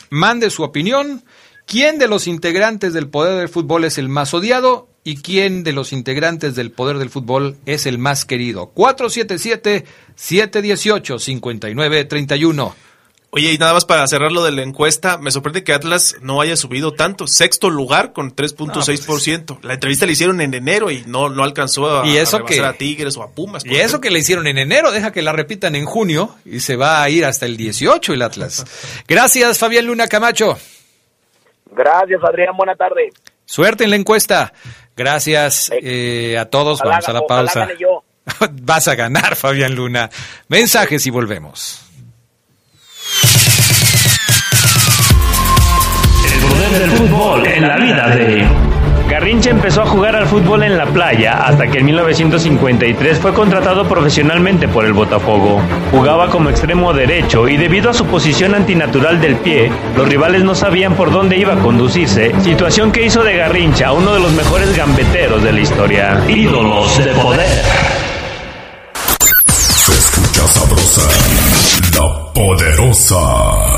mande su opinión. ¿Quién de los integrantes del poder del fútbol es el más odiado? ¿Y quién de los integrantes del poder del fútbol es el más querido? 477-718-5931. Oye, y nada más para cerrar lo de la encuesta, me sorprende que Atlas no haya subido tanto. Sexto lugar con 3.6%. Pues la entrevista la hicieron en enero y no, no alcanzó a, ¿Y eso que, a Tigres o a Pumas. Y eso que le hicieron en enero, deja que la repitan en junio y se va a ir hasta el 18 el Atlas. Gracias, Fabián Luna Camacho. Gracias, Adrián. Buena tarde. Suerte en la encuesta. Gracias eh, a todos. Vamos a la pausa. Vas a ganar, Fabián Luna. Mensajes y volvemos. Del fútbol en la vida de... Garrincha empezó a jugar al fútbol en la playa hasta que en 1953 fue contratado profesionalmente por el Botafogo. Jugaba como extremo derecho y debido a su posición antinatural del pie, los rivales no sabían por dónde iba a conducirse, situación que hizo de Garrincha uno de los mejores gambeteros de la historia. Ídolos de poder. Se escucha sabrosa, la poderosa.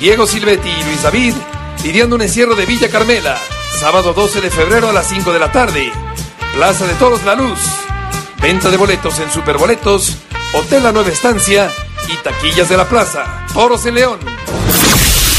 Diego Silvetti y Luis David lidiando un encierro de Villa Carmela. Sábado 12 de febrero a las 5 de la tarde. Plaza de Toros La Luz. Venta de boletos en Superboletos, Hotel La Nueva Estancia y Taquillas de la Plaza. Toros en León.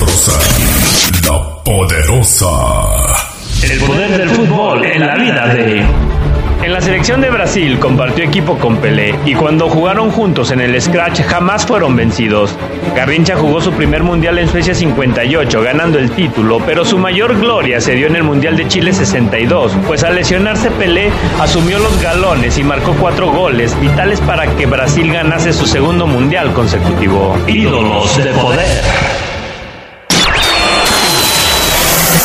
Sabrosa, la poderosa. El poder del fútbol en la vida de... En la selección de Brasil compartió equipo con Pelé y cuando jugaron juntos en el Scratch jamás fueron vencidos. Garrincha jugó su primer mundial en Suecia 58 ganando el título, pero su mayor gloria se dio en el Mundial de Chile 62, pues al lesionarse Pelé asumió los galones y marcó cuatro goles vitales para que Brasil ganase su segundo mundial consecutivo. Ídolos de poder.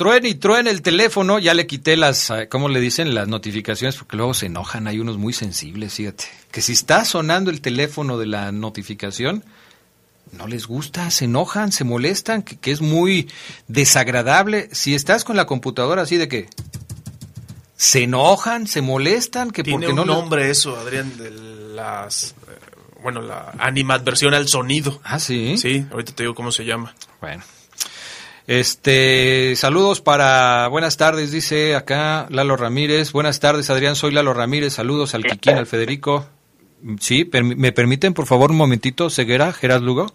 truene y truene el teléfono, ya le quité las, eh, ¿cómo le dicen? Las notificaciones, porque luego se enojan, hay unos muy sensibles, fíjate. Que si está sonando el teléfono de la notificación, no les gusta, se enojan, se molestan, que, que es muy desagradable. Si estás con la computadora así de que se enojan, se molestan, que Tiene porque no un nombre eso, Adrián, de las... eh, Bueno, la animadversión al sonido. Ah, sí. Sí, ahorita te digo cómo se llama. Bueno. Este, saludos para, buenas tardes, dice acá Lalo Ramírez. Buenas tardes, Adrián, soy Lalo Ramírez. Saludos al Kikín, al Federico. Sí, ¿me permiten, por favor, un momentito? Ceguera, Gerard Lugo.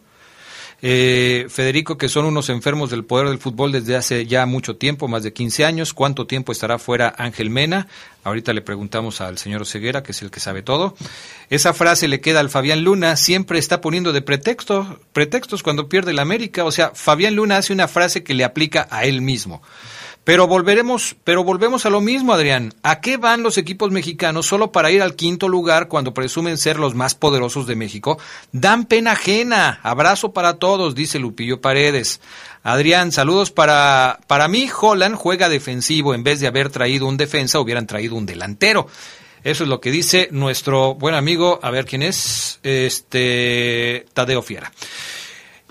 Eh, Federico, que son unos enfermos del poder del fútbol desde hace ya mucho tiempo, más de 15 años. ¿Cuánto tiempo estará fuera Ángel Mena? Ahorita le preguntamos al señor Ceguera, que es el que sabe todo. Esa frase le queda al Fabián Luna, siempre está poniendo de pretexto, pretextos cuando pierde la América. O sea, Fabián Luna hace una frase que le aplica a él mismo. Pero volveremos, pero volvemos a lo mismo, Adrián. ¿A qué van los equipos mexicanos solo para ir al quinto lugar cuando presumen ser los más poderosos de México? Dan pena ajena. Abrazo para todos, dice Lupillo Paredes. Adrián, saludos para para mí. Holland juega defensivo en vez de haber traído un defensa, hubieran traído un delantero. Eso es lo que dice nuestro buen amigo, a ver quién es, este Tadeo Fiera.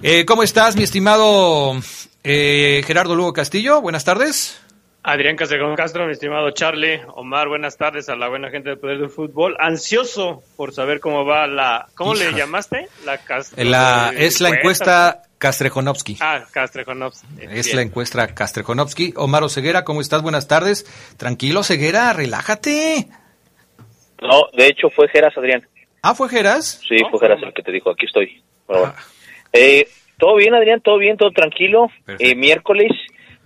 Eh, ¿Cómo estás, mi estimado eh, Gerardo Lugo Castillo? Buenas tardes. Adrián Castrejón Castro, mi estimado Charlie, Omar, buenas tardes a la buena gente del Poder del Fútbol. Ansioso por saber cómo va la... ¿Cómo le llamaste? La Castro- La, es la encuesta Castrejonovsky. Ah, Castrejonovsky. Es Bien. la encuesta Castrejonovsky. Omar Ceguera, ¿cómo estás? Buenas tardes. Tranquilo, Ceguera, relájate. No, de hecho fue Geras, Adrián. Ah, ¿fue Geras? Sí, fue Geras el que te dijo, aquí estoy. Bueno. Eh, todo bien, Adrián, todo bien, todo tranquilo. Eh, miércoles,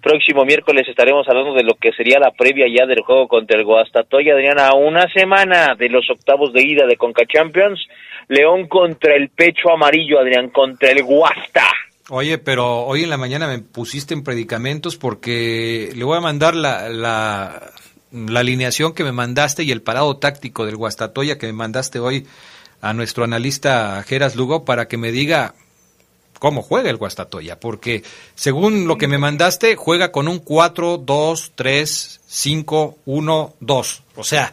próximo miércoles estaremos hablando de lo que sería la previa ya del juego contra el Guastatoya, Adrián, a una semana de los octavos de ida de Conca Champions. León contra el pecho amarillo, Adrián, contra el Guasta. Oye, pero hoy en la mañana me pusiste en predicamentos porque le voy a mandar la, la, la alineación que me mandaste y el parado táctico del Guastatoya que me mandaste hoy a nuestro analista Geras Lugo para que me diga cómo juega el Guastatoya, porque según lo que me mandaste, juega con un 4, 2, 3, 5, 1, 2. O sea,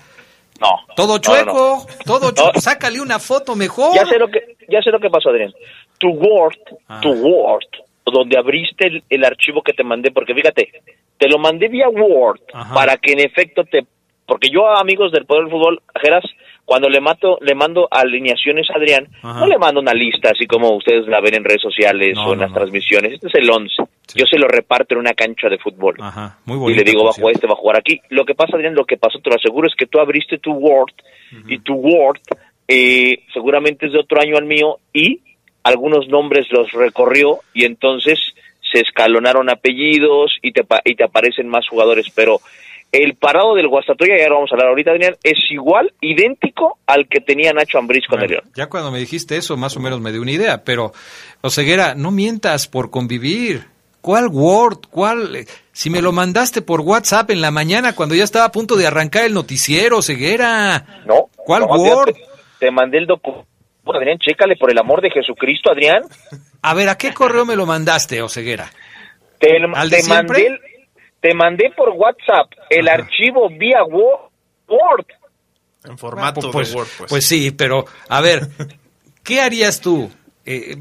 no, todo chueco, no. todo chueco. Sácale una foto mejor. Ya sé lo que, ya sé lo que pasó, Adrián. Tu Word, tu Word, donde abriste el, el archivo que te mandé, porque fíjate, te lo mandé vía Word para que en efecto te, porque yo amigos del Poder del Fútbol, Geras, cuando le mato, le mando alineaciones a Adrián, no le mando una lista así como ustedes la ven en redes sociales o en las transmisiones. Este es el 11. Yo se lo reparto en una cancha de fútbol. Muy y bonito, le digo, va a jugar este, va a jugar aquí. Lo que pasa, Adrián, lo que pasó, te lo aseguro, es que tú abriste tu Word y tu Word eh, seguramente es de otro año al mío y algunos nombres los recorrió y entonces se escalonaron apellidos y te, y te aparecen más jugadores, pero el parado del Guastatoya, ya lo vamos a hablar ahorita, Adrián, es igual, idéntico al que tenía Nacho Ambriz con el León. Ya cuando me dijiste eso, más o menos me dio una idea, pero, Oseguera, no mientas por convivir. ¿Cuál Word? ¿Cuál? Si me lo mandaste por WhatsApp en la mañana cuando ya estaba a punto de arrancar el noticiero, Ceguera. No. ¿Cuál no, Word? Te, te mandé el documento. Adrián, chécale por el amor de Jesucristo, Adrián. A ver, ¿a qué correo me lo mandaste, Oseguera? Te, ¿Al de mandé, el- te mandé por WhatsApp el archivo vía Wo- Word. En formato pues, de Word, pues. pues sí, pero a ver, ¿qué harías tú? Eh,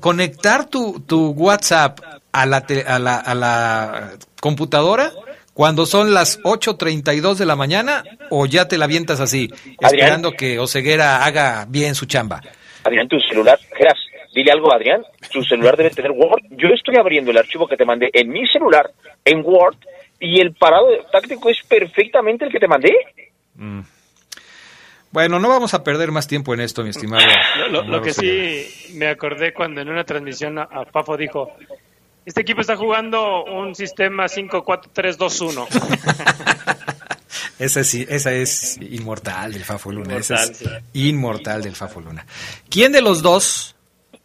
¿Conectar tu, tu WhatsApp a la, te- a, la, a la computadora cuando son las 8.32 de la mañana o ya te la avientas así, Adrián. esperando que Oseguera haga bien su chamba? Adrián, tu celular, Geras, dile algo a Adrián, tu celular debe tener Word. Yo estoy abriendo el archivo que te mandé en mi celular, en Word, y el parado táctico es perfectamente el que te mandé. Bueno, no vamos a perder más tiempo en esto, mi estimado. Lo, lo- lo Omar que sí me acordé cuando en una transmisión a, a Fafo dijo, este equipo está jugando un sistema 5-4-3-2-1. Esa, sí, esa es inmortal del Fafo Luna. esa es Inmortal, inmortal del Fafo Luna. ¿Quién de los dos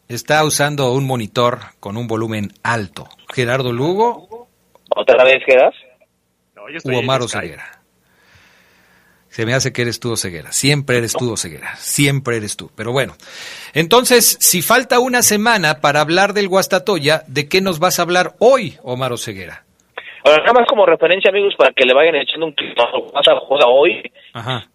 está usando un monitor con un volumen alto? ¿Gerardo Lugo ¿Otra vez, Geras? No, yo u Omar Oseguera? Se me hace que eres tú, Oseguera. Siempre eres tú, Oseguera. Siempre eres tú. Pero bueno. Entonces, si falta una semana para hablar del Guastatoya, ¿de qué nos vas a hablar hoy, Omar Oseguera? Ahora, nada más como referencia, amigos, para que le vayan echando un clic. WhatsApp juega hoy, Ajá.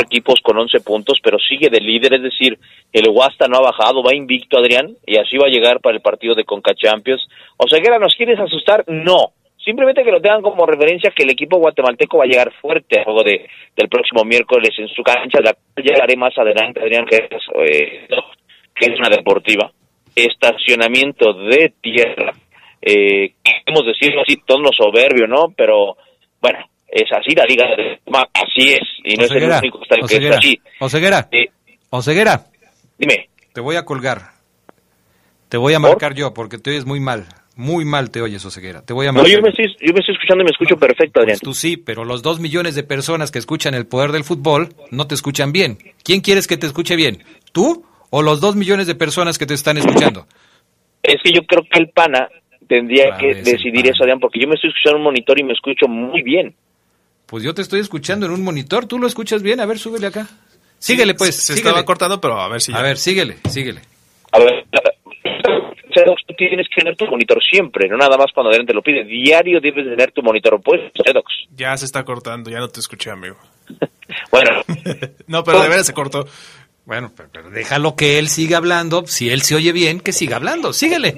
Equipos con 11 puntos, pero sigue de líder, es decir, el Guasta no ha bajado, va invicto Adrián, y así va a llegar para el partido de Conca Champions. O sea, Guerra, ¿nos quieres asustar? No. Simplemente que lo tengan como referencia que el equipo guatemalteco va a llegar fuerte al juego de, del próximo miércoles en su cancha, la cual llegaré más adelante, Adrián, que es, eh, que es una deportiva. Estacionamiento de tierra. Eh, queremos decirlo así, tono soberbio, ¿no? Pero, bueno, es así la liga, de- así es, y no es el único estadio que es así. Oseguera, Sí. Oseguera. Dime. Te voy a colgar. Te voy a marcar yo porque te oyes muy mal. Muy mal te oyes, Oseguera. Te voy a No, marcar. yo me, estoy, yo me estoy escuchando y me escucho perfecto, Adrián. Tú sí, pero los dos millones de personas que escuchan el poder del fútbol no te escuchan bien. ¿Quién quieres que te escuche bien? ¿Tú o los dos millones de personas que te están escuchando? Es que yo creo que el pana tendría que decidir eso, Adrián, porque yo me estoy escuchando en un monitor y me escucho muy bien. Pues yo te estoy escuchando en un monitor. ¿Tú lo escuchas bien? A ver, súbele acá. Síguele, pues. Se síguele. estaba cortando, pero a ver si. A ver, síguele, síguele. A ver, Sedox, tú tienes que tener tu monitor siempre, no nada más cuando Adrián te lo pide. Diario debes tener tu monitor puesto, Sedox. Ya se está cortando, ya no te escuché, amigo. Bueno. no, pero de veras se cortó. Bueno, pero, pero déjalo que él siga hablando. Si él se oye bien, que siga hablando. Síguele.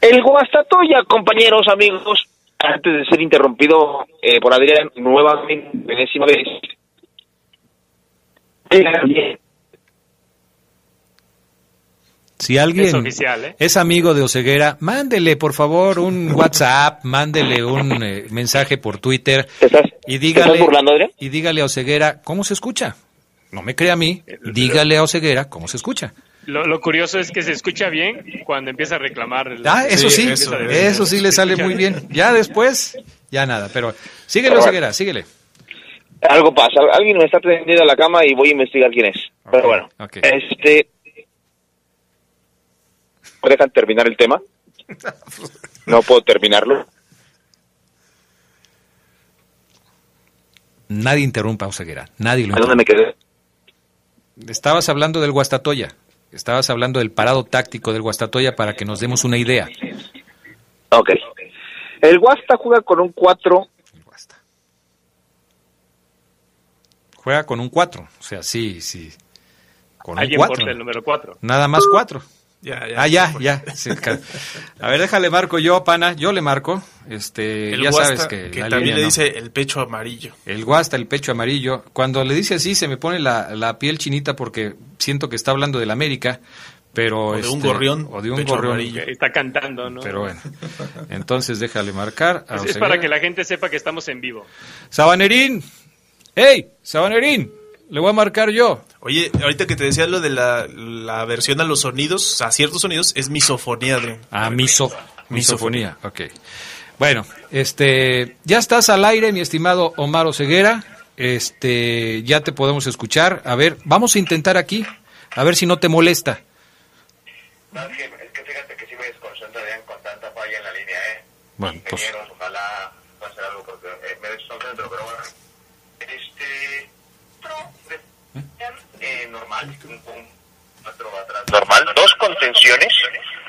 El Guastatoya, compañeros, amigos, antes de ser interrumpido eh, por Adrián nuevamente, enésima vez. Si alguien Es oficial, ¿eh? es amigo de Oceguera, mándele por favor un WhatsApp, mándele un eh, mensaje por Twitter y dígale estás burlando, Adrián? y dígale a Oceguera cómo se escucha. No me crea a mí, dígale a Oceguera cómo se escucha. Lo, lo curioso es que se escucha bien cuando empieza a reclamar. el- Ah, eso sí, eso, sí le sale muy bien. Ya después, ya nada, pero síguele Pero bueno. Síguele. Algo pasa, alguien me está tendiendo a la cama y voy a investigar quién es. Pero bueno, ok. este... ¿Me dejan terminar el tema? No puedo terminarlo. Nadie interrumpa a Oceguera, nadie lo ¿A dónde me quedé? Estabas hablando del Guastatoya, estabas hablando del parado táctico del Guastatoya para que nos demos una idea. Ok. El Guasta juega con un 4. Juega con un 4, o sea, sí, sí. Con un Alguien 4. porta el número 4. Nada más 4. Ya, Ah, ya, ya. sí, ca- A ver, déjale marco yo, pana. Yo le marco. Este, El ya Guasta, sabes que, que la también línea le no. dice el pecho amarillo. El guasta, el pecho amarillo. Cuando le dice así, se me pone la, la piel chinita porque siento que está hablando del América, pero O de un este, gorrión, o de un gorrión. amarillo. Está cantando, ¿no? Pero bueno. Entonces déjale marcar. a Es, para que la gente sepa que estamos en vivo. Sabanerín. ¡Ey! Sabanerín. Le voy a marcar yo. Oye, ahorita que te decía lo de la, la versión a los sonidos, a ciertos sonidos, es misofonía, Adrián. Ah, miso, misofonía. Ok. Bueno, este, ya estás al aire, mi estimado Omar Ceguera. Este, ya te podemos escuchar. A ver, vamos a intentar aquí, a ver si no te molesta. No, es, que, es que fíjate que sí me desconcentro bien con tanta falla en la línea, ¿eh? Bueno, pues. Ojalá algo porque eh, me desconcentro, pero bueno. Este. Eh, normal, dos contenciones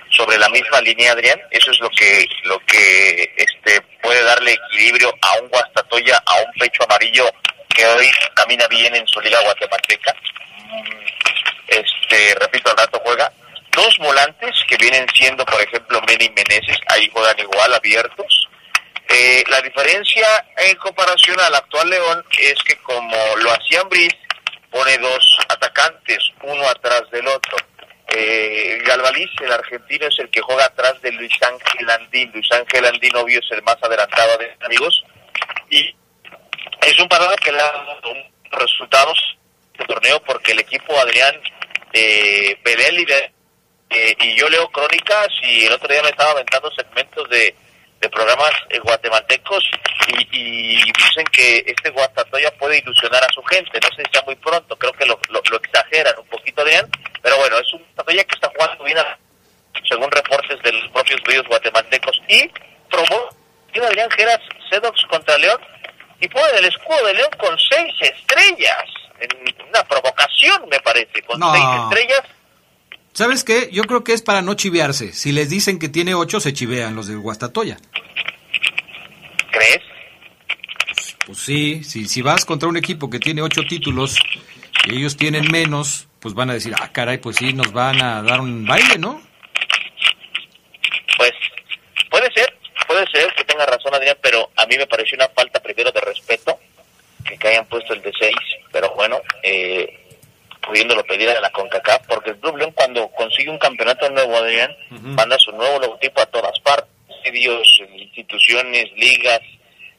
sobre la misma línea, Adrián. Eso es lo que lo que este puede darle equilibrio a un Guastatoya, a un pecho amarillo que hoy camina bien en su liga guatemalteca. Este, repito, al rato juega. Dos volantes que vienen siendo, por ejemplo, Meni y Meneses, ahí juegan igual, abiertos. Eh, la diferencia en comparación al actual León es que como lo hacían Briz, pone dos atacantes, uno atrás del otro. Eh, Galvaliz, el argentino, es el que juega atrás de Luis Ángel Andín. Luis Ángel Andín, obvio, es el más adelantado de amigos. Y es un parado que le ha dado resultados de torneo porque el equipo Adrián y, de- eh, y yo leo crónicas y el otro día me estaba aventando segmentos de, de programas eh, guatemaltecos y, y dicen que este Guastatoya puede ilusionar a su gente. No sé si sea muy pronto, creo que lo, lo, lo exageran un poquito, Adrián, pero bueno, es un Guastatoya que está jugando bien a- según reportes de los propios medios guatemaltecos y probó Adrián Geras Sedox contra León y pone el escudo de León con seis estrellas en una provocación me parece con No. seis estrellas ¿Sabes qué? Yo creo que es para no chivearse. Si les dicen que tiene ocho, se chivean los de Guastatoya. ¿crees? Pues sí, si, si vas contra un equipo que tiene ocho títulos y ellos tienen menos, pues van a decir, ah, caray, pues sí, nos van a dar un baile, ¿no? Pues puede ser, puede ser que tenga razón Adrián, pero a mí me pareció una falta primero de respeto que, que hayan puesto el de 6, pero bueno, eh, pudiéndolo pedir a la CONCACAF, porque el Club León cuando consigue un campeonato nuevo, Adrián, manda su nuevo logotipo a todas partes, medios, instituciones, ligas,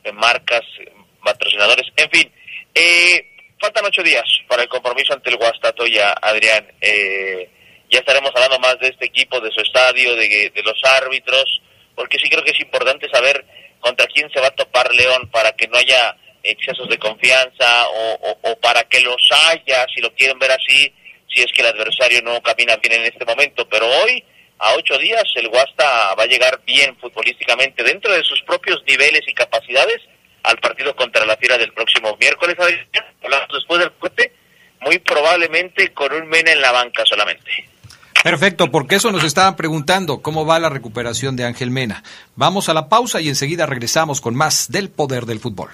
eh, marcas, eh, patrocinadores, en fin. Eh, faltan ocho días para el compromiso ante el Guastatoya, Adrián. Eh, ya estaremos hablando más de este equipo, de su estadio, de, de los árbitros, porque sí creo que es importante saber contra quién se va a topar León para que no haya excesos de confianza o, para que los haya, si lo quieren ver así, si es que el adversario no camina bien en este momento. Pero hoy, a ocho días, el Guasta va a llegar bien futbolísticamente dentro de sus propios niveles y capacidades al partido contra la Fiera del próximo miércoles. Después del puente, muy probablemente con un Mena en la banca solamente. Perfecto, porque eso nos estaban preguntando, ¿cómo va la recuperación de Ángel Mena? Vamos a la pausa y enseguida regresamos con más del poder del fútbol.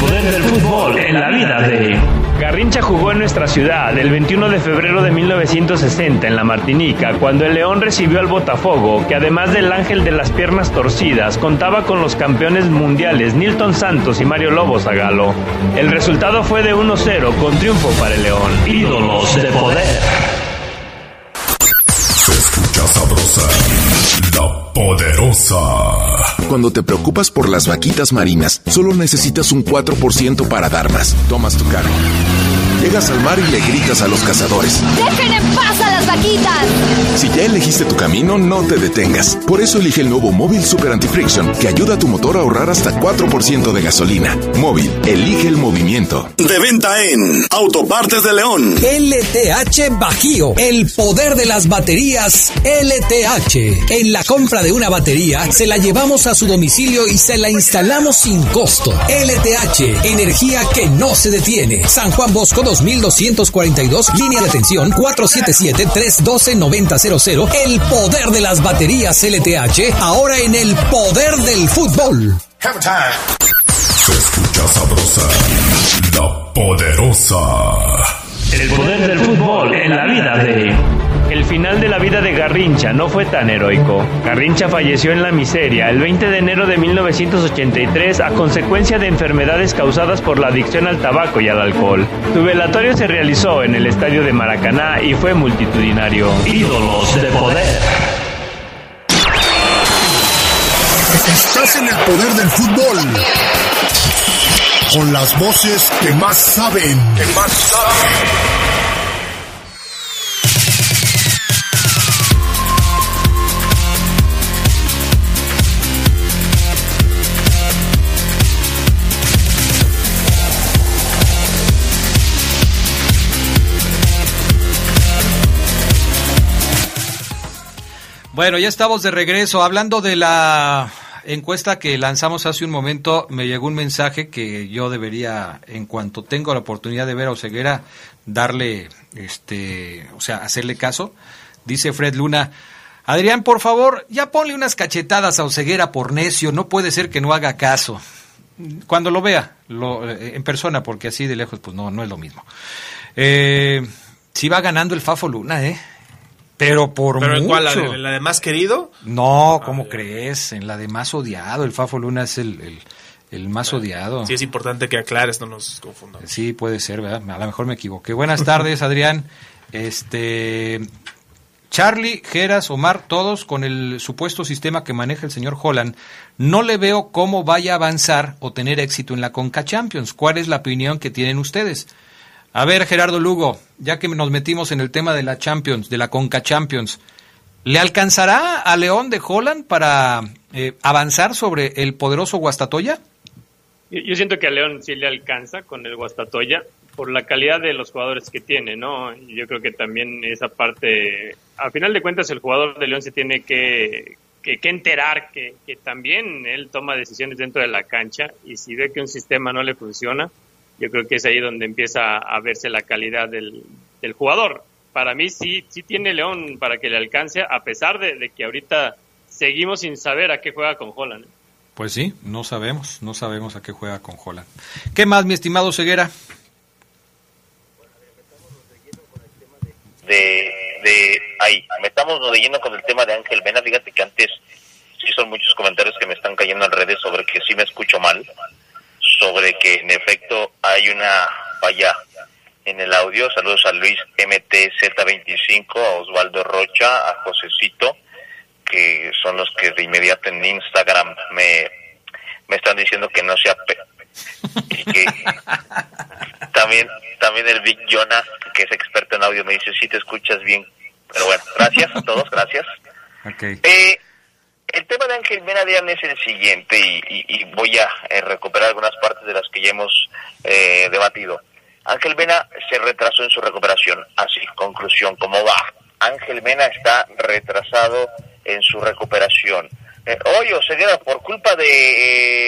Poder del fútbol en la vida de... Garrincha jugó en nuestra ciudad el 21 de febrero de 1960 en la Martinica, cuando el León recibió al Botafogo, que además del ángel de las piernas torcidas, contaba con los campeones mundiales Nilton Santos y Mario Lobo Zagalo. El resultado fue de 1-0 con triunfo para el León. Ídolos de poder. Se escucha sabrosa, la poderosa. Cuando te preocupas por las vaquitas marinas, solo necesitas un 4% para dar más. Tomas tu carro. Llegas al mar y le gritas a los cazadores. ¡Dejen en paz a las vaquitas! Si ya elegiste tu camino, no te detengas. Por eso elige el nuevo Móvil Super Anti-Friction, que ayuda a tu motor a ahorrar hasta 4% de gasolina. Móvil, elige el movimiento. De venta en Autopartes de León. LTH Bajío, el poder de las baterías LTH. En la compra de una batería, se la llevamos a su domicilio y se la instalamos sin costo. LTH, energía que no se detiene. San Juan Bosco 2242, línea de atención 477-312-9000. El poder de las baterías LTH, ahora en el poder del fútbol. Se escucha sabrosa, la poderosa. El poder del fútbol en la vida de... El final de la vida de Garrincha no fue tan heroico. Garrincha falleció en la miseria el 20 de enero de 1983 a consecuencia de enfermedades causadas por la adicción al tabaco y al alcohol. Su velatorio se realizó en el estadio de Maracaná y fue multitudinario. Ídolos de poder. Estás en el poder del fútbol. Con las voces que más saben. Que más saben. Bueno, ya estamos de regreso. Hablando de la encuesta que lanzamos hace un momento, me llegó un mensaje que yo debería, en cuanto tengo la oportunidad de ver a Oseguera, darle, este, o sea, hacerle caso. Dice Fred Luna, Adrián, por favor, ya ponle unas cachetadas a Oseguera por necio, no puede ser que no haga caso. Cuando lo vea, lo, eh, en persona, porque así de lejos, pues no, no es lo mismo. Eh, sí va ganando el Fafo Luna, ¿eh? Pero por ¿Pero mucho. en cuál? ¿La de, la de más querido? No, ¿cómo crees? En la de más odiado. El Fafo Luna es el, el, el más odiado. Sí, es importante que aclares, no nos confundamos. Sí, puede ser, ¿verdad? A lo mejor me equivoqué. Buenas tardes, Adrián. Este. Charlie, Geras, Omar, todos con el supuesto sistema que maneja el señor Holland, no le veo cómo vaya a avanzar o tener éxito en la Conca Champions. ¿Cuál es la opinión que tienen ustedes? A ver, Gerardo Lugo, ya que nos metimos en el tema de la Champions, de la Conca Champions, ¿le alcanzará a León de Holland para eh, avanzar sobre el poderoso Guastatoya? Yo, siento que a León sí le alcanza con el Guastatoya por la calidad de los jugadores que tiene, ¿no? Yo creo que también esa parte, a final de cuentas el jugador de León se tiene que, que, enterar que, también él toma decisiones dentro de la cancha y si ve que un sistema no le funciona, yo creo que es ahí donde empieza a verse la calidad del, del jugador. Para mí sí, sí tiene León para que le alcance, a pesar de, de que ahorita seguimos sin saber a qué juega con Holland. Pues sí, no sabemos, no sabemos a qué juega con Holland. ¿Qué más, mi estimado Ceguera? de, de ahí, metámonos de lleno con el tema de Ángel Mena, fíjate que antes sí son muchos comentarios que me están cayendo en redes sobre que sí me escucho mal, sobre que en efecto hay una falla en el audio, saludos a Luis MTZ25, a Osvaldo Rocha, a Josecito, que son los que de inmediato en Instagram me, me están diciendo que no sea pe y que también también el Big Jonah que es experto en audio me dice si te escuchas bien pero bueno gracias a todos gracias. Okay. eh, el tema de Ángel Mena Adrián es el siguiente y, voy a eh, recuperar algunas partes de las que ya hemos eh, debatido Ángel Mena se retrasó en su recuperación así conclusión cómo va Ángel Mena está retrasado en su recuperación eh, oye Oseguera por culpa de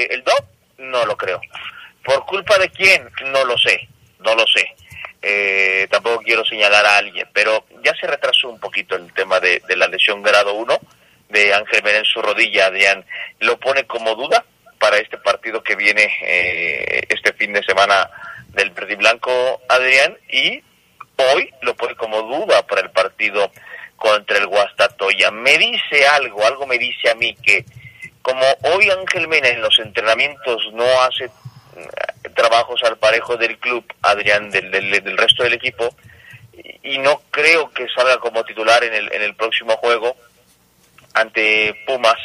eh, el DOC no lo creo. ¿Por culpa de quién? No lo sé, no lo sé. Eh, tampoco quiero señalar a alguien, pero ya se retrasó un poquito el tema de, de la lesión grado 1 de Ángel Mena en su rodilla, Adrián. Lo pone como duda para este partido que viene eh, este fin de semana del Verde Blanco, Adrián, y hoy lo pone como duda para el partido contra el Guastatoya. Me dice algo, algo me dice a mí que como hoy Ángel Mena en los entrenamientos no hace trabajos al parejo del club, Adrián, del, del, del, resto del equipo, y no creo que salga como titular en el, en el próximo juego ante Pumas.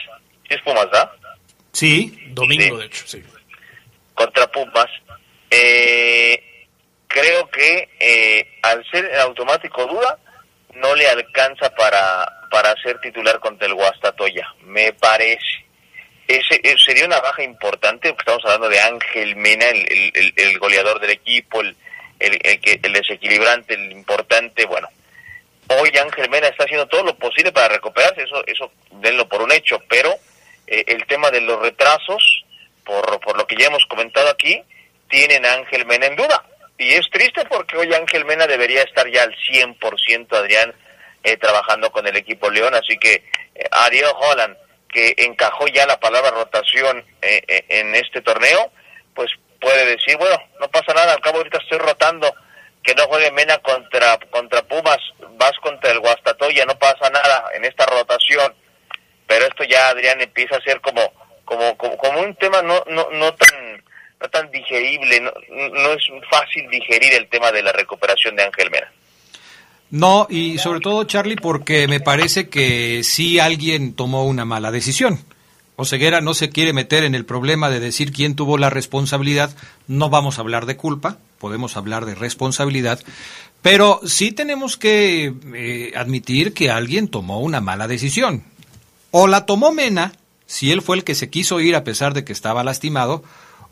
¿Sí es Pumas, da? Sí, domingo, sí. de hecho, sí. Contra Pumas. Eh, creo que eh, al ser en automático duda, no le alcanza para, para ser titular contra el Guastatoya, me parece ese, ese, sería una baja importante, porque estamos hablando de Ángel Mena, el, el, el goleador del equipo, el, el, desequilibrante, el importante, bueno. Hoy Ángel Mena está haciendo todo lo posible para recuperarse, eso, eso denlo por un hecho, pero eh, el tema de los retrasos, por, por lo que ya hemos comentado aquí, tienen a Ángel Mena en duda. Y es triste porque hoy Ángel Mena debería estar ya al 100%, Adrián, eh, trabajando con el equipo León, así que eh, Ariel Holland, que encajó ya la palabra rotación eh, eh, en este torneo, pues puede decir, bueno, no pasa nada, al cabo ahorita estoy rotando, que no juegue Mena contra, contra Pumas, vas contra el Guastatoya, no pasa nada en esta rotación, pero esto ya, Adrián, empieza a ser como, como, como, un tema no, no, no tan no tan digerible, no, no es fácil digerir el tema de la recuperación de Ángel Mena. No, y sobre todo, Charlie, porque me parece que sí alguien tomó una mala decisión. Oseguera no se quiere meter en el problema de decir quién tuvo la responsabilidad. No vamos a hablar de culpa, podemos hablar de responsabilidad, pero sí tenemos que eh, admitir que alguien tomó una mala decisión. O la tomó Mena, si él fue el que se quiso ir a pesar de que estaba lastimado,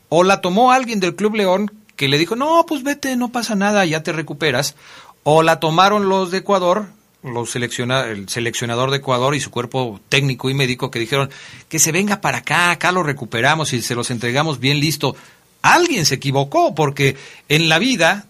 o la tomó alguien del Club León que le dijo, no, pues vete, no pasa nada, ya te recuperas, o la tomaron los de Ecuador los el seleccionador de Ecuador y su cuerpo técnico y médico que dijeron que se venga para acá, acá lo recuperamos y se los entregamos bien listo. Alguien se equivocó porque en la vida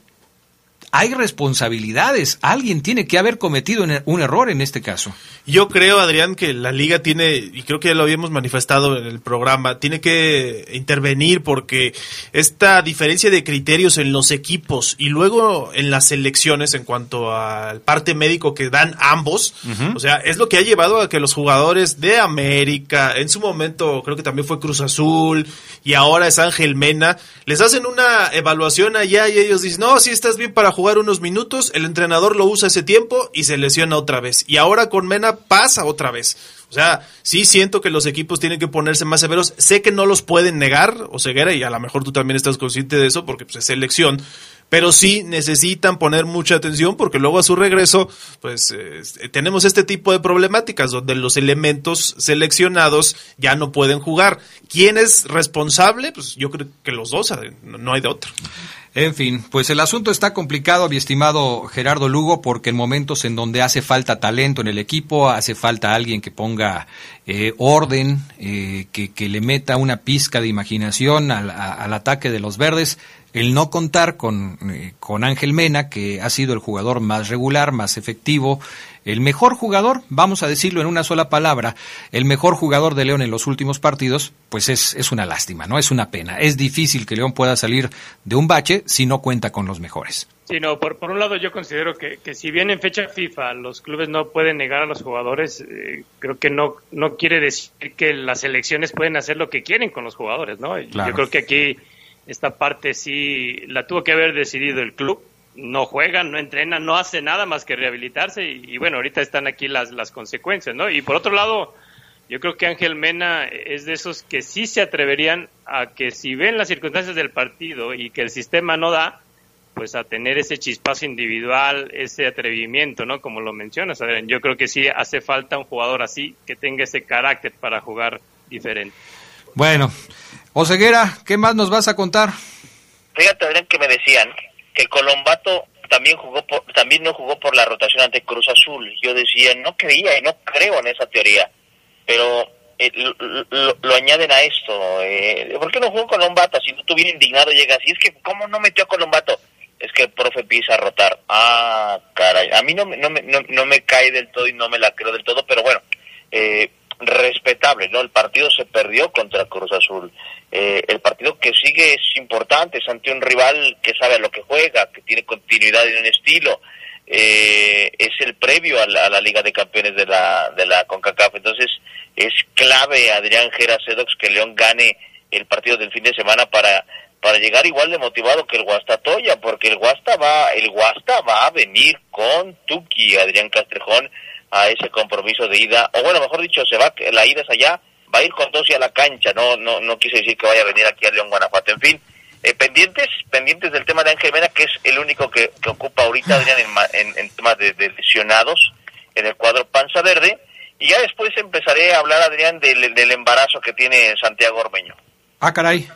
hay responsabilidades. Alguien tiene que haber cometido un error en este caso. Yo creo, Adrián, que la liga tiene, y creo que ya lo habíamos manifestado en el programa, tiene que intervenir porque esta diferencia de criterios en los equipos y luego en las selecciones en cuanto al parte médico que dan ambos, o sea, es lo que ha llevado a que los jugadores de América, en su momento creo que también fue Cruz Azul y ahora es Ángel Mena, les hacen una evaluación allá y ellos dicen, no, si estás bien para jugar unos minutos, el entrenador lo usa ese tiempo y se lesiona otra vez. Y ahora con Mena pasa otra vez. O sea, sí siento que los equipos tienen que ponerse más severos. Sé que no los pueden negar, o ceguera, y a lo mejor tú también estás consciente de eso porque pues, es selección. Pero sí necesitan poner mucha atención porque luego a su regreso, pues eh, tenemos este tipo de problemáticas donde los elementos seleccionados ya no pueden jugar. ¿Quién es responsable? Pues yo creo que los dos, no hay de otro. En fin, pues el asunto está complicado, mi estimado Gerardo Lugo, porque en momentos en donde hace falta talento en el equipo, hace falta alguien que ponga eh, orden, eh, que, le meta una pizca de imaginación al, al ataque de los verdes, el no contar con, eh, con Ángel Mena, que ha sido el jugador más regular, más efectivo, el mejor jugador, vamos a decirlo en una sola palabra, el mejor jugador de León en los últimos partidos, pues es, es una lástima, ¿no? Es una pena. Es difícil que León pueda salir de un bache si no cuenta con los mejores. Sí, no, por, por un lado yo considero que, que, si bien en fecha FIFA los clubes no pueden negar a los jugadores, eh, creo que no, no quiere decir que las selecciones pueden hacer lo que quieren con los jugadores, ¿no? Yo creo que aquí esta parte sí la tuvo que haber decidido el club. No juegan, no entrenan, no hace nada más que rehabilitarse y, bueno, ahorita están aquí las, las consecuencias, ¿no? Y por otro lado, yo creo que Ángel Mena es de esos que sí se atreverían a que si ven las circunstancias del partido y que el sistema no da, pues a tener ese chispazo individual, ese atrevimiento, ¿no? Como lo mencionas, Adrián. Yo creo que sí hace falta un jugador así que tenga ese carácter para jugar diferente. Bueno, Oseguera, ¿qué más nos vas a contar? Fíjate, Adrián, que me decían que Colombato también jugó por, también no jugó por la rotación ante Cruz Azul. Yo decía, no creía y no creo en esa teoría, pero eh, lo, añaden a esto. Eh, ¿Por qué no jugó Colombato? Si no estuviera indignado, llega así. Es que, ¿cómo no metió a Colombato? Es que el profe empieza a rotar. Ah, caray. A mí no, no, no, no me cae del todo y no me la creo del todo, pero bueno, eh, respetable, ¿no? El partido se perdió contra Cruz Azul. Eh, el partido que sigue es importante, es ante un rival que sabe a lo que juega, que tiene continuidad en un estilo. Eh, es el previo a la, Liga de Campeones de la, de la CONCACAF. Entonces, es clave Adrián Gerasedox que León gane el partido del fin de semana para para llegar igual de motivado que el Guastatoya, porque el Guasta va, el Guasta va a venir con Tuki, Adrián Castrejón, a ese compromiso de ida, o bueno, mejor dicho, se va, la ida es allá, va a ir con dos y a la cancha, no, no, no quise decir que vaya a venir aquí a León, Guanajuato, en fin, eh, pendientes, pendientes del tema de Ángel Mena, que es el único que, ocupa ahorita, Adrián, en, en, temas de, lesionados en el cuadro Panza Verde, y ya después empezaré a hablar, Adrián, del, del embarazo que tiene Santiago Ormeño. Ah, caray.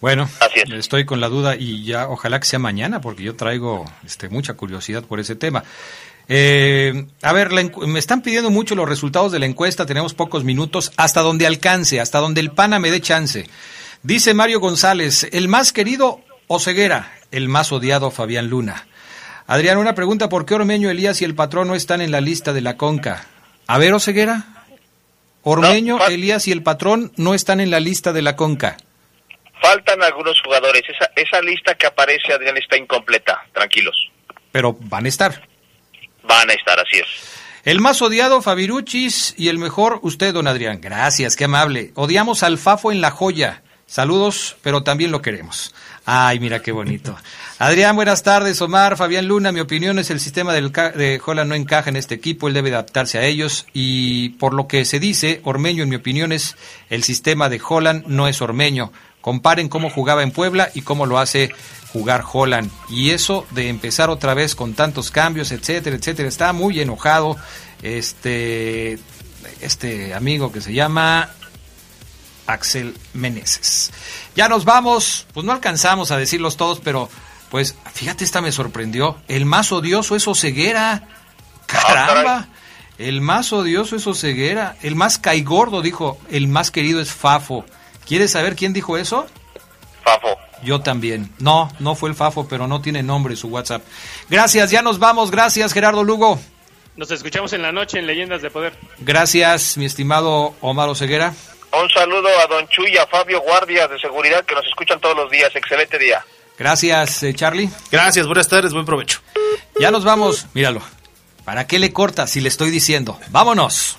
Bueno, estoy con la duda y ya ojalá que sea mañana porque yo traigo este, mucha curiosidad por ese tema. Eh, a ver, me están pidiendo mucho los resultados de la encuesta, tenemos pocos minutos, hasta donde alcance, hasta donde el pana me dé chance. Dice Mario González, el más querido Oceguera, el más odiado Fabián Luna. Adrián, una pregunta, ¿por qué Ormeño, Elías y el patrón no están en la lista de la Conca? A ver, Oceguera. Ormeño, Elías y el patrón no están en la lista de la Conca. Faltan algunos jugadores. Esa, esa lista que aparece, Adrián, está incompleta. Tranquilos. Pero van a estar van a estar, así es. El más odiado, Fabiruchis, y el mejor, usted, don Adrián. Gracias, qué amable. Odiamos al Fafo en la joya. Saludos, pero también lo queremos. Ay, mira qué bonito. Adrián, buenas tardes. Omar, Fabián Luna, mi opinión es el sistema del de Holland no encaja en este equipo, él debe adaptarse a ellos y por lo que se dice, Ormeño, en mi opinión, es el sistema de Holland no es Ormeño. Comparen cómo jugaba en Puebla y cómo lo hace jugar Holland. Y eso de empezar otra vez con tantos cambios, etcétera, etcétera, está muy enojado este, este amigo que se llama Axel Meneses. Ya nos vamos, pues no alcanzamos a decirlos todos, pero pues fíjate, esta me sorprendió. El más odioso es Oceguera. Caramba. El más odioso es Oseguera. El más caigordo dijo, el más querido es Fafo. ¿Quieres saber quién dijo eso? Fafo. Yo también. No, no fue el Fafo, pero no tiene nombre su WhatsApp. Gracias, ya nos vamos. Gracias, Gerardo Lugo. Nos escuchamos en la noche en Leyendas de Poder. Gracias, mi estimado Omar Oseguera. Un saludo a Don Chuy y a Fabio Guardias de Seguridad que nos escuchan todos los días. Excelente día. Gracias, eh, Charlie. Gracias, buenas tardes, buen provecho. Ya nos vamos, míralo. ¿Para qué le corta si le estoy diciendo? Vámonos.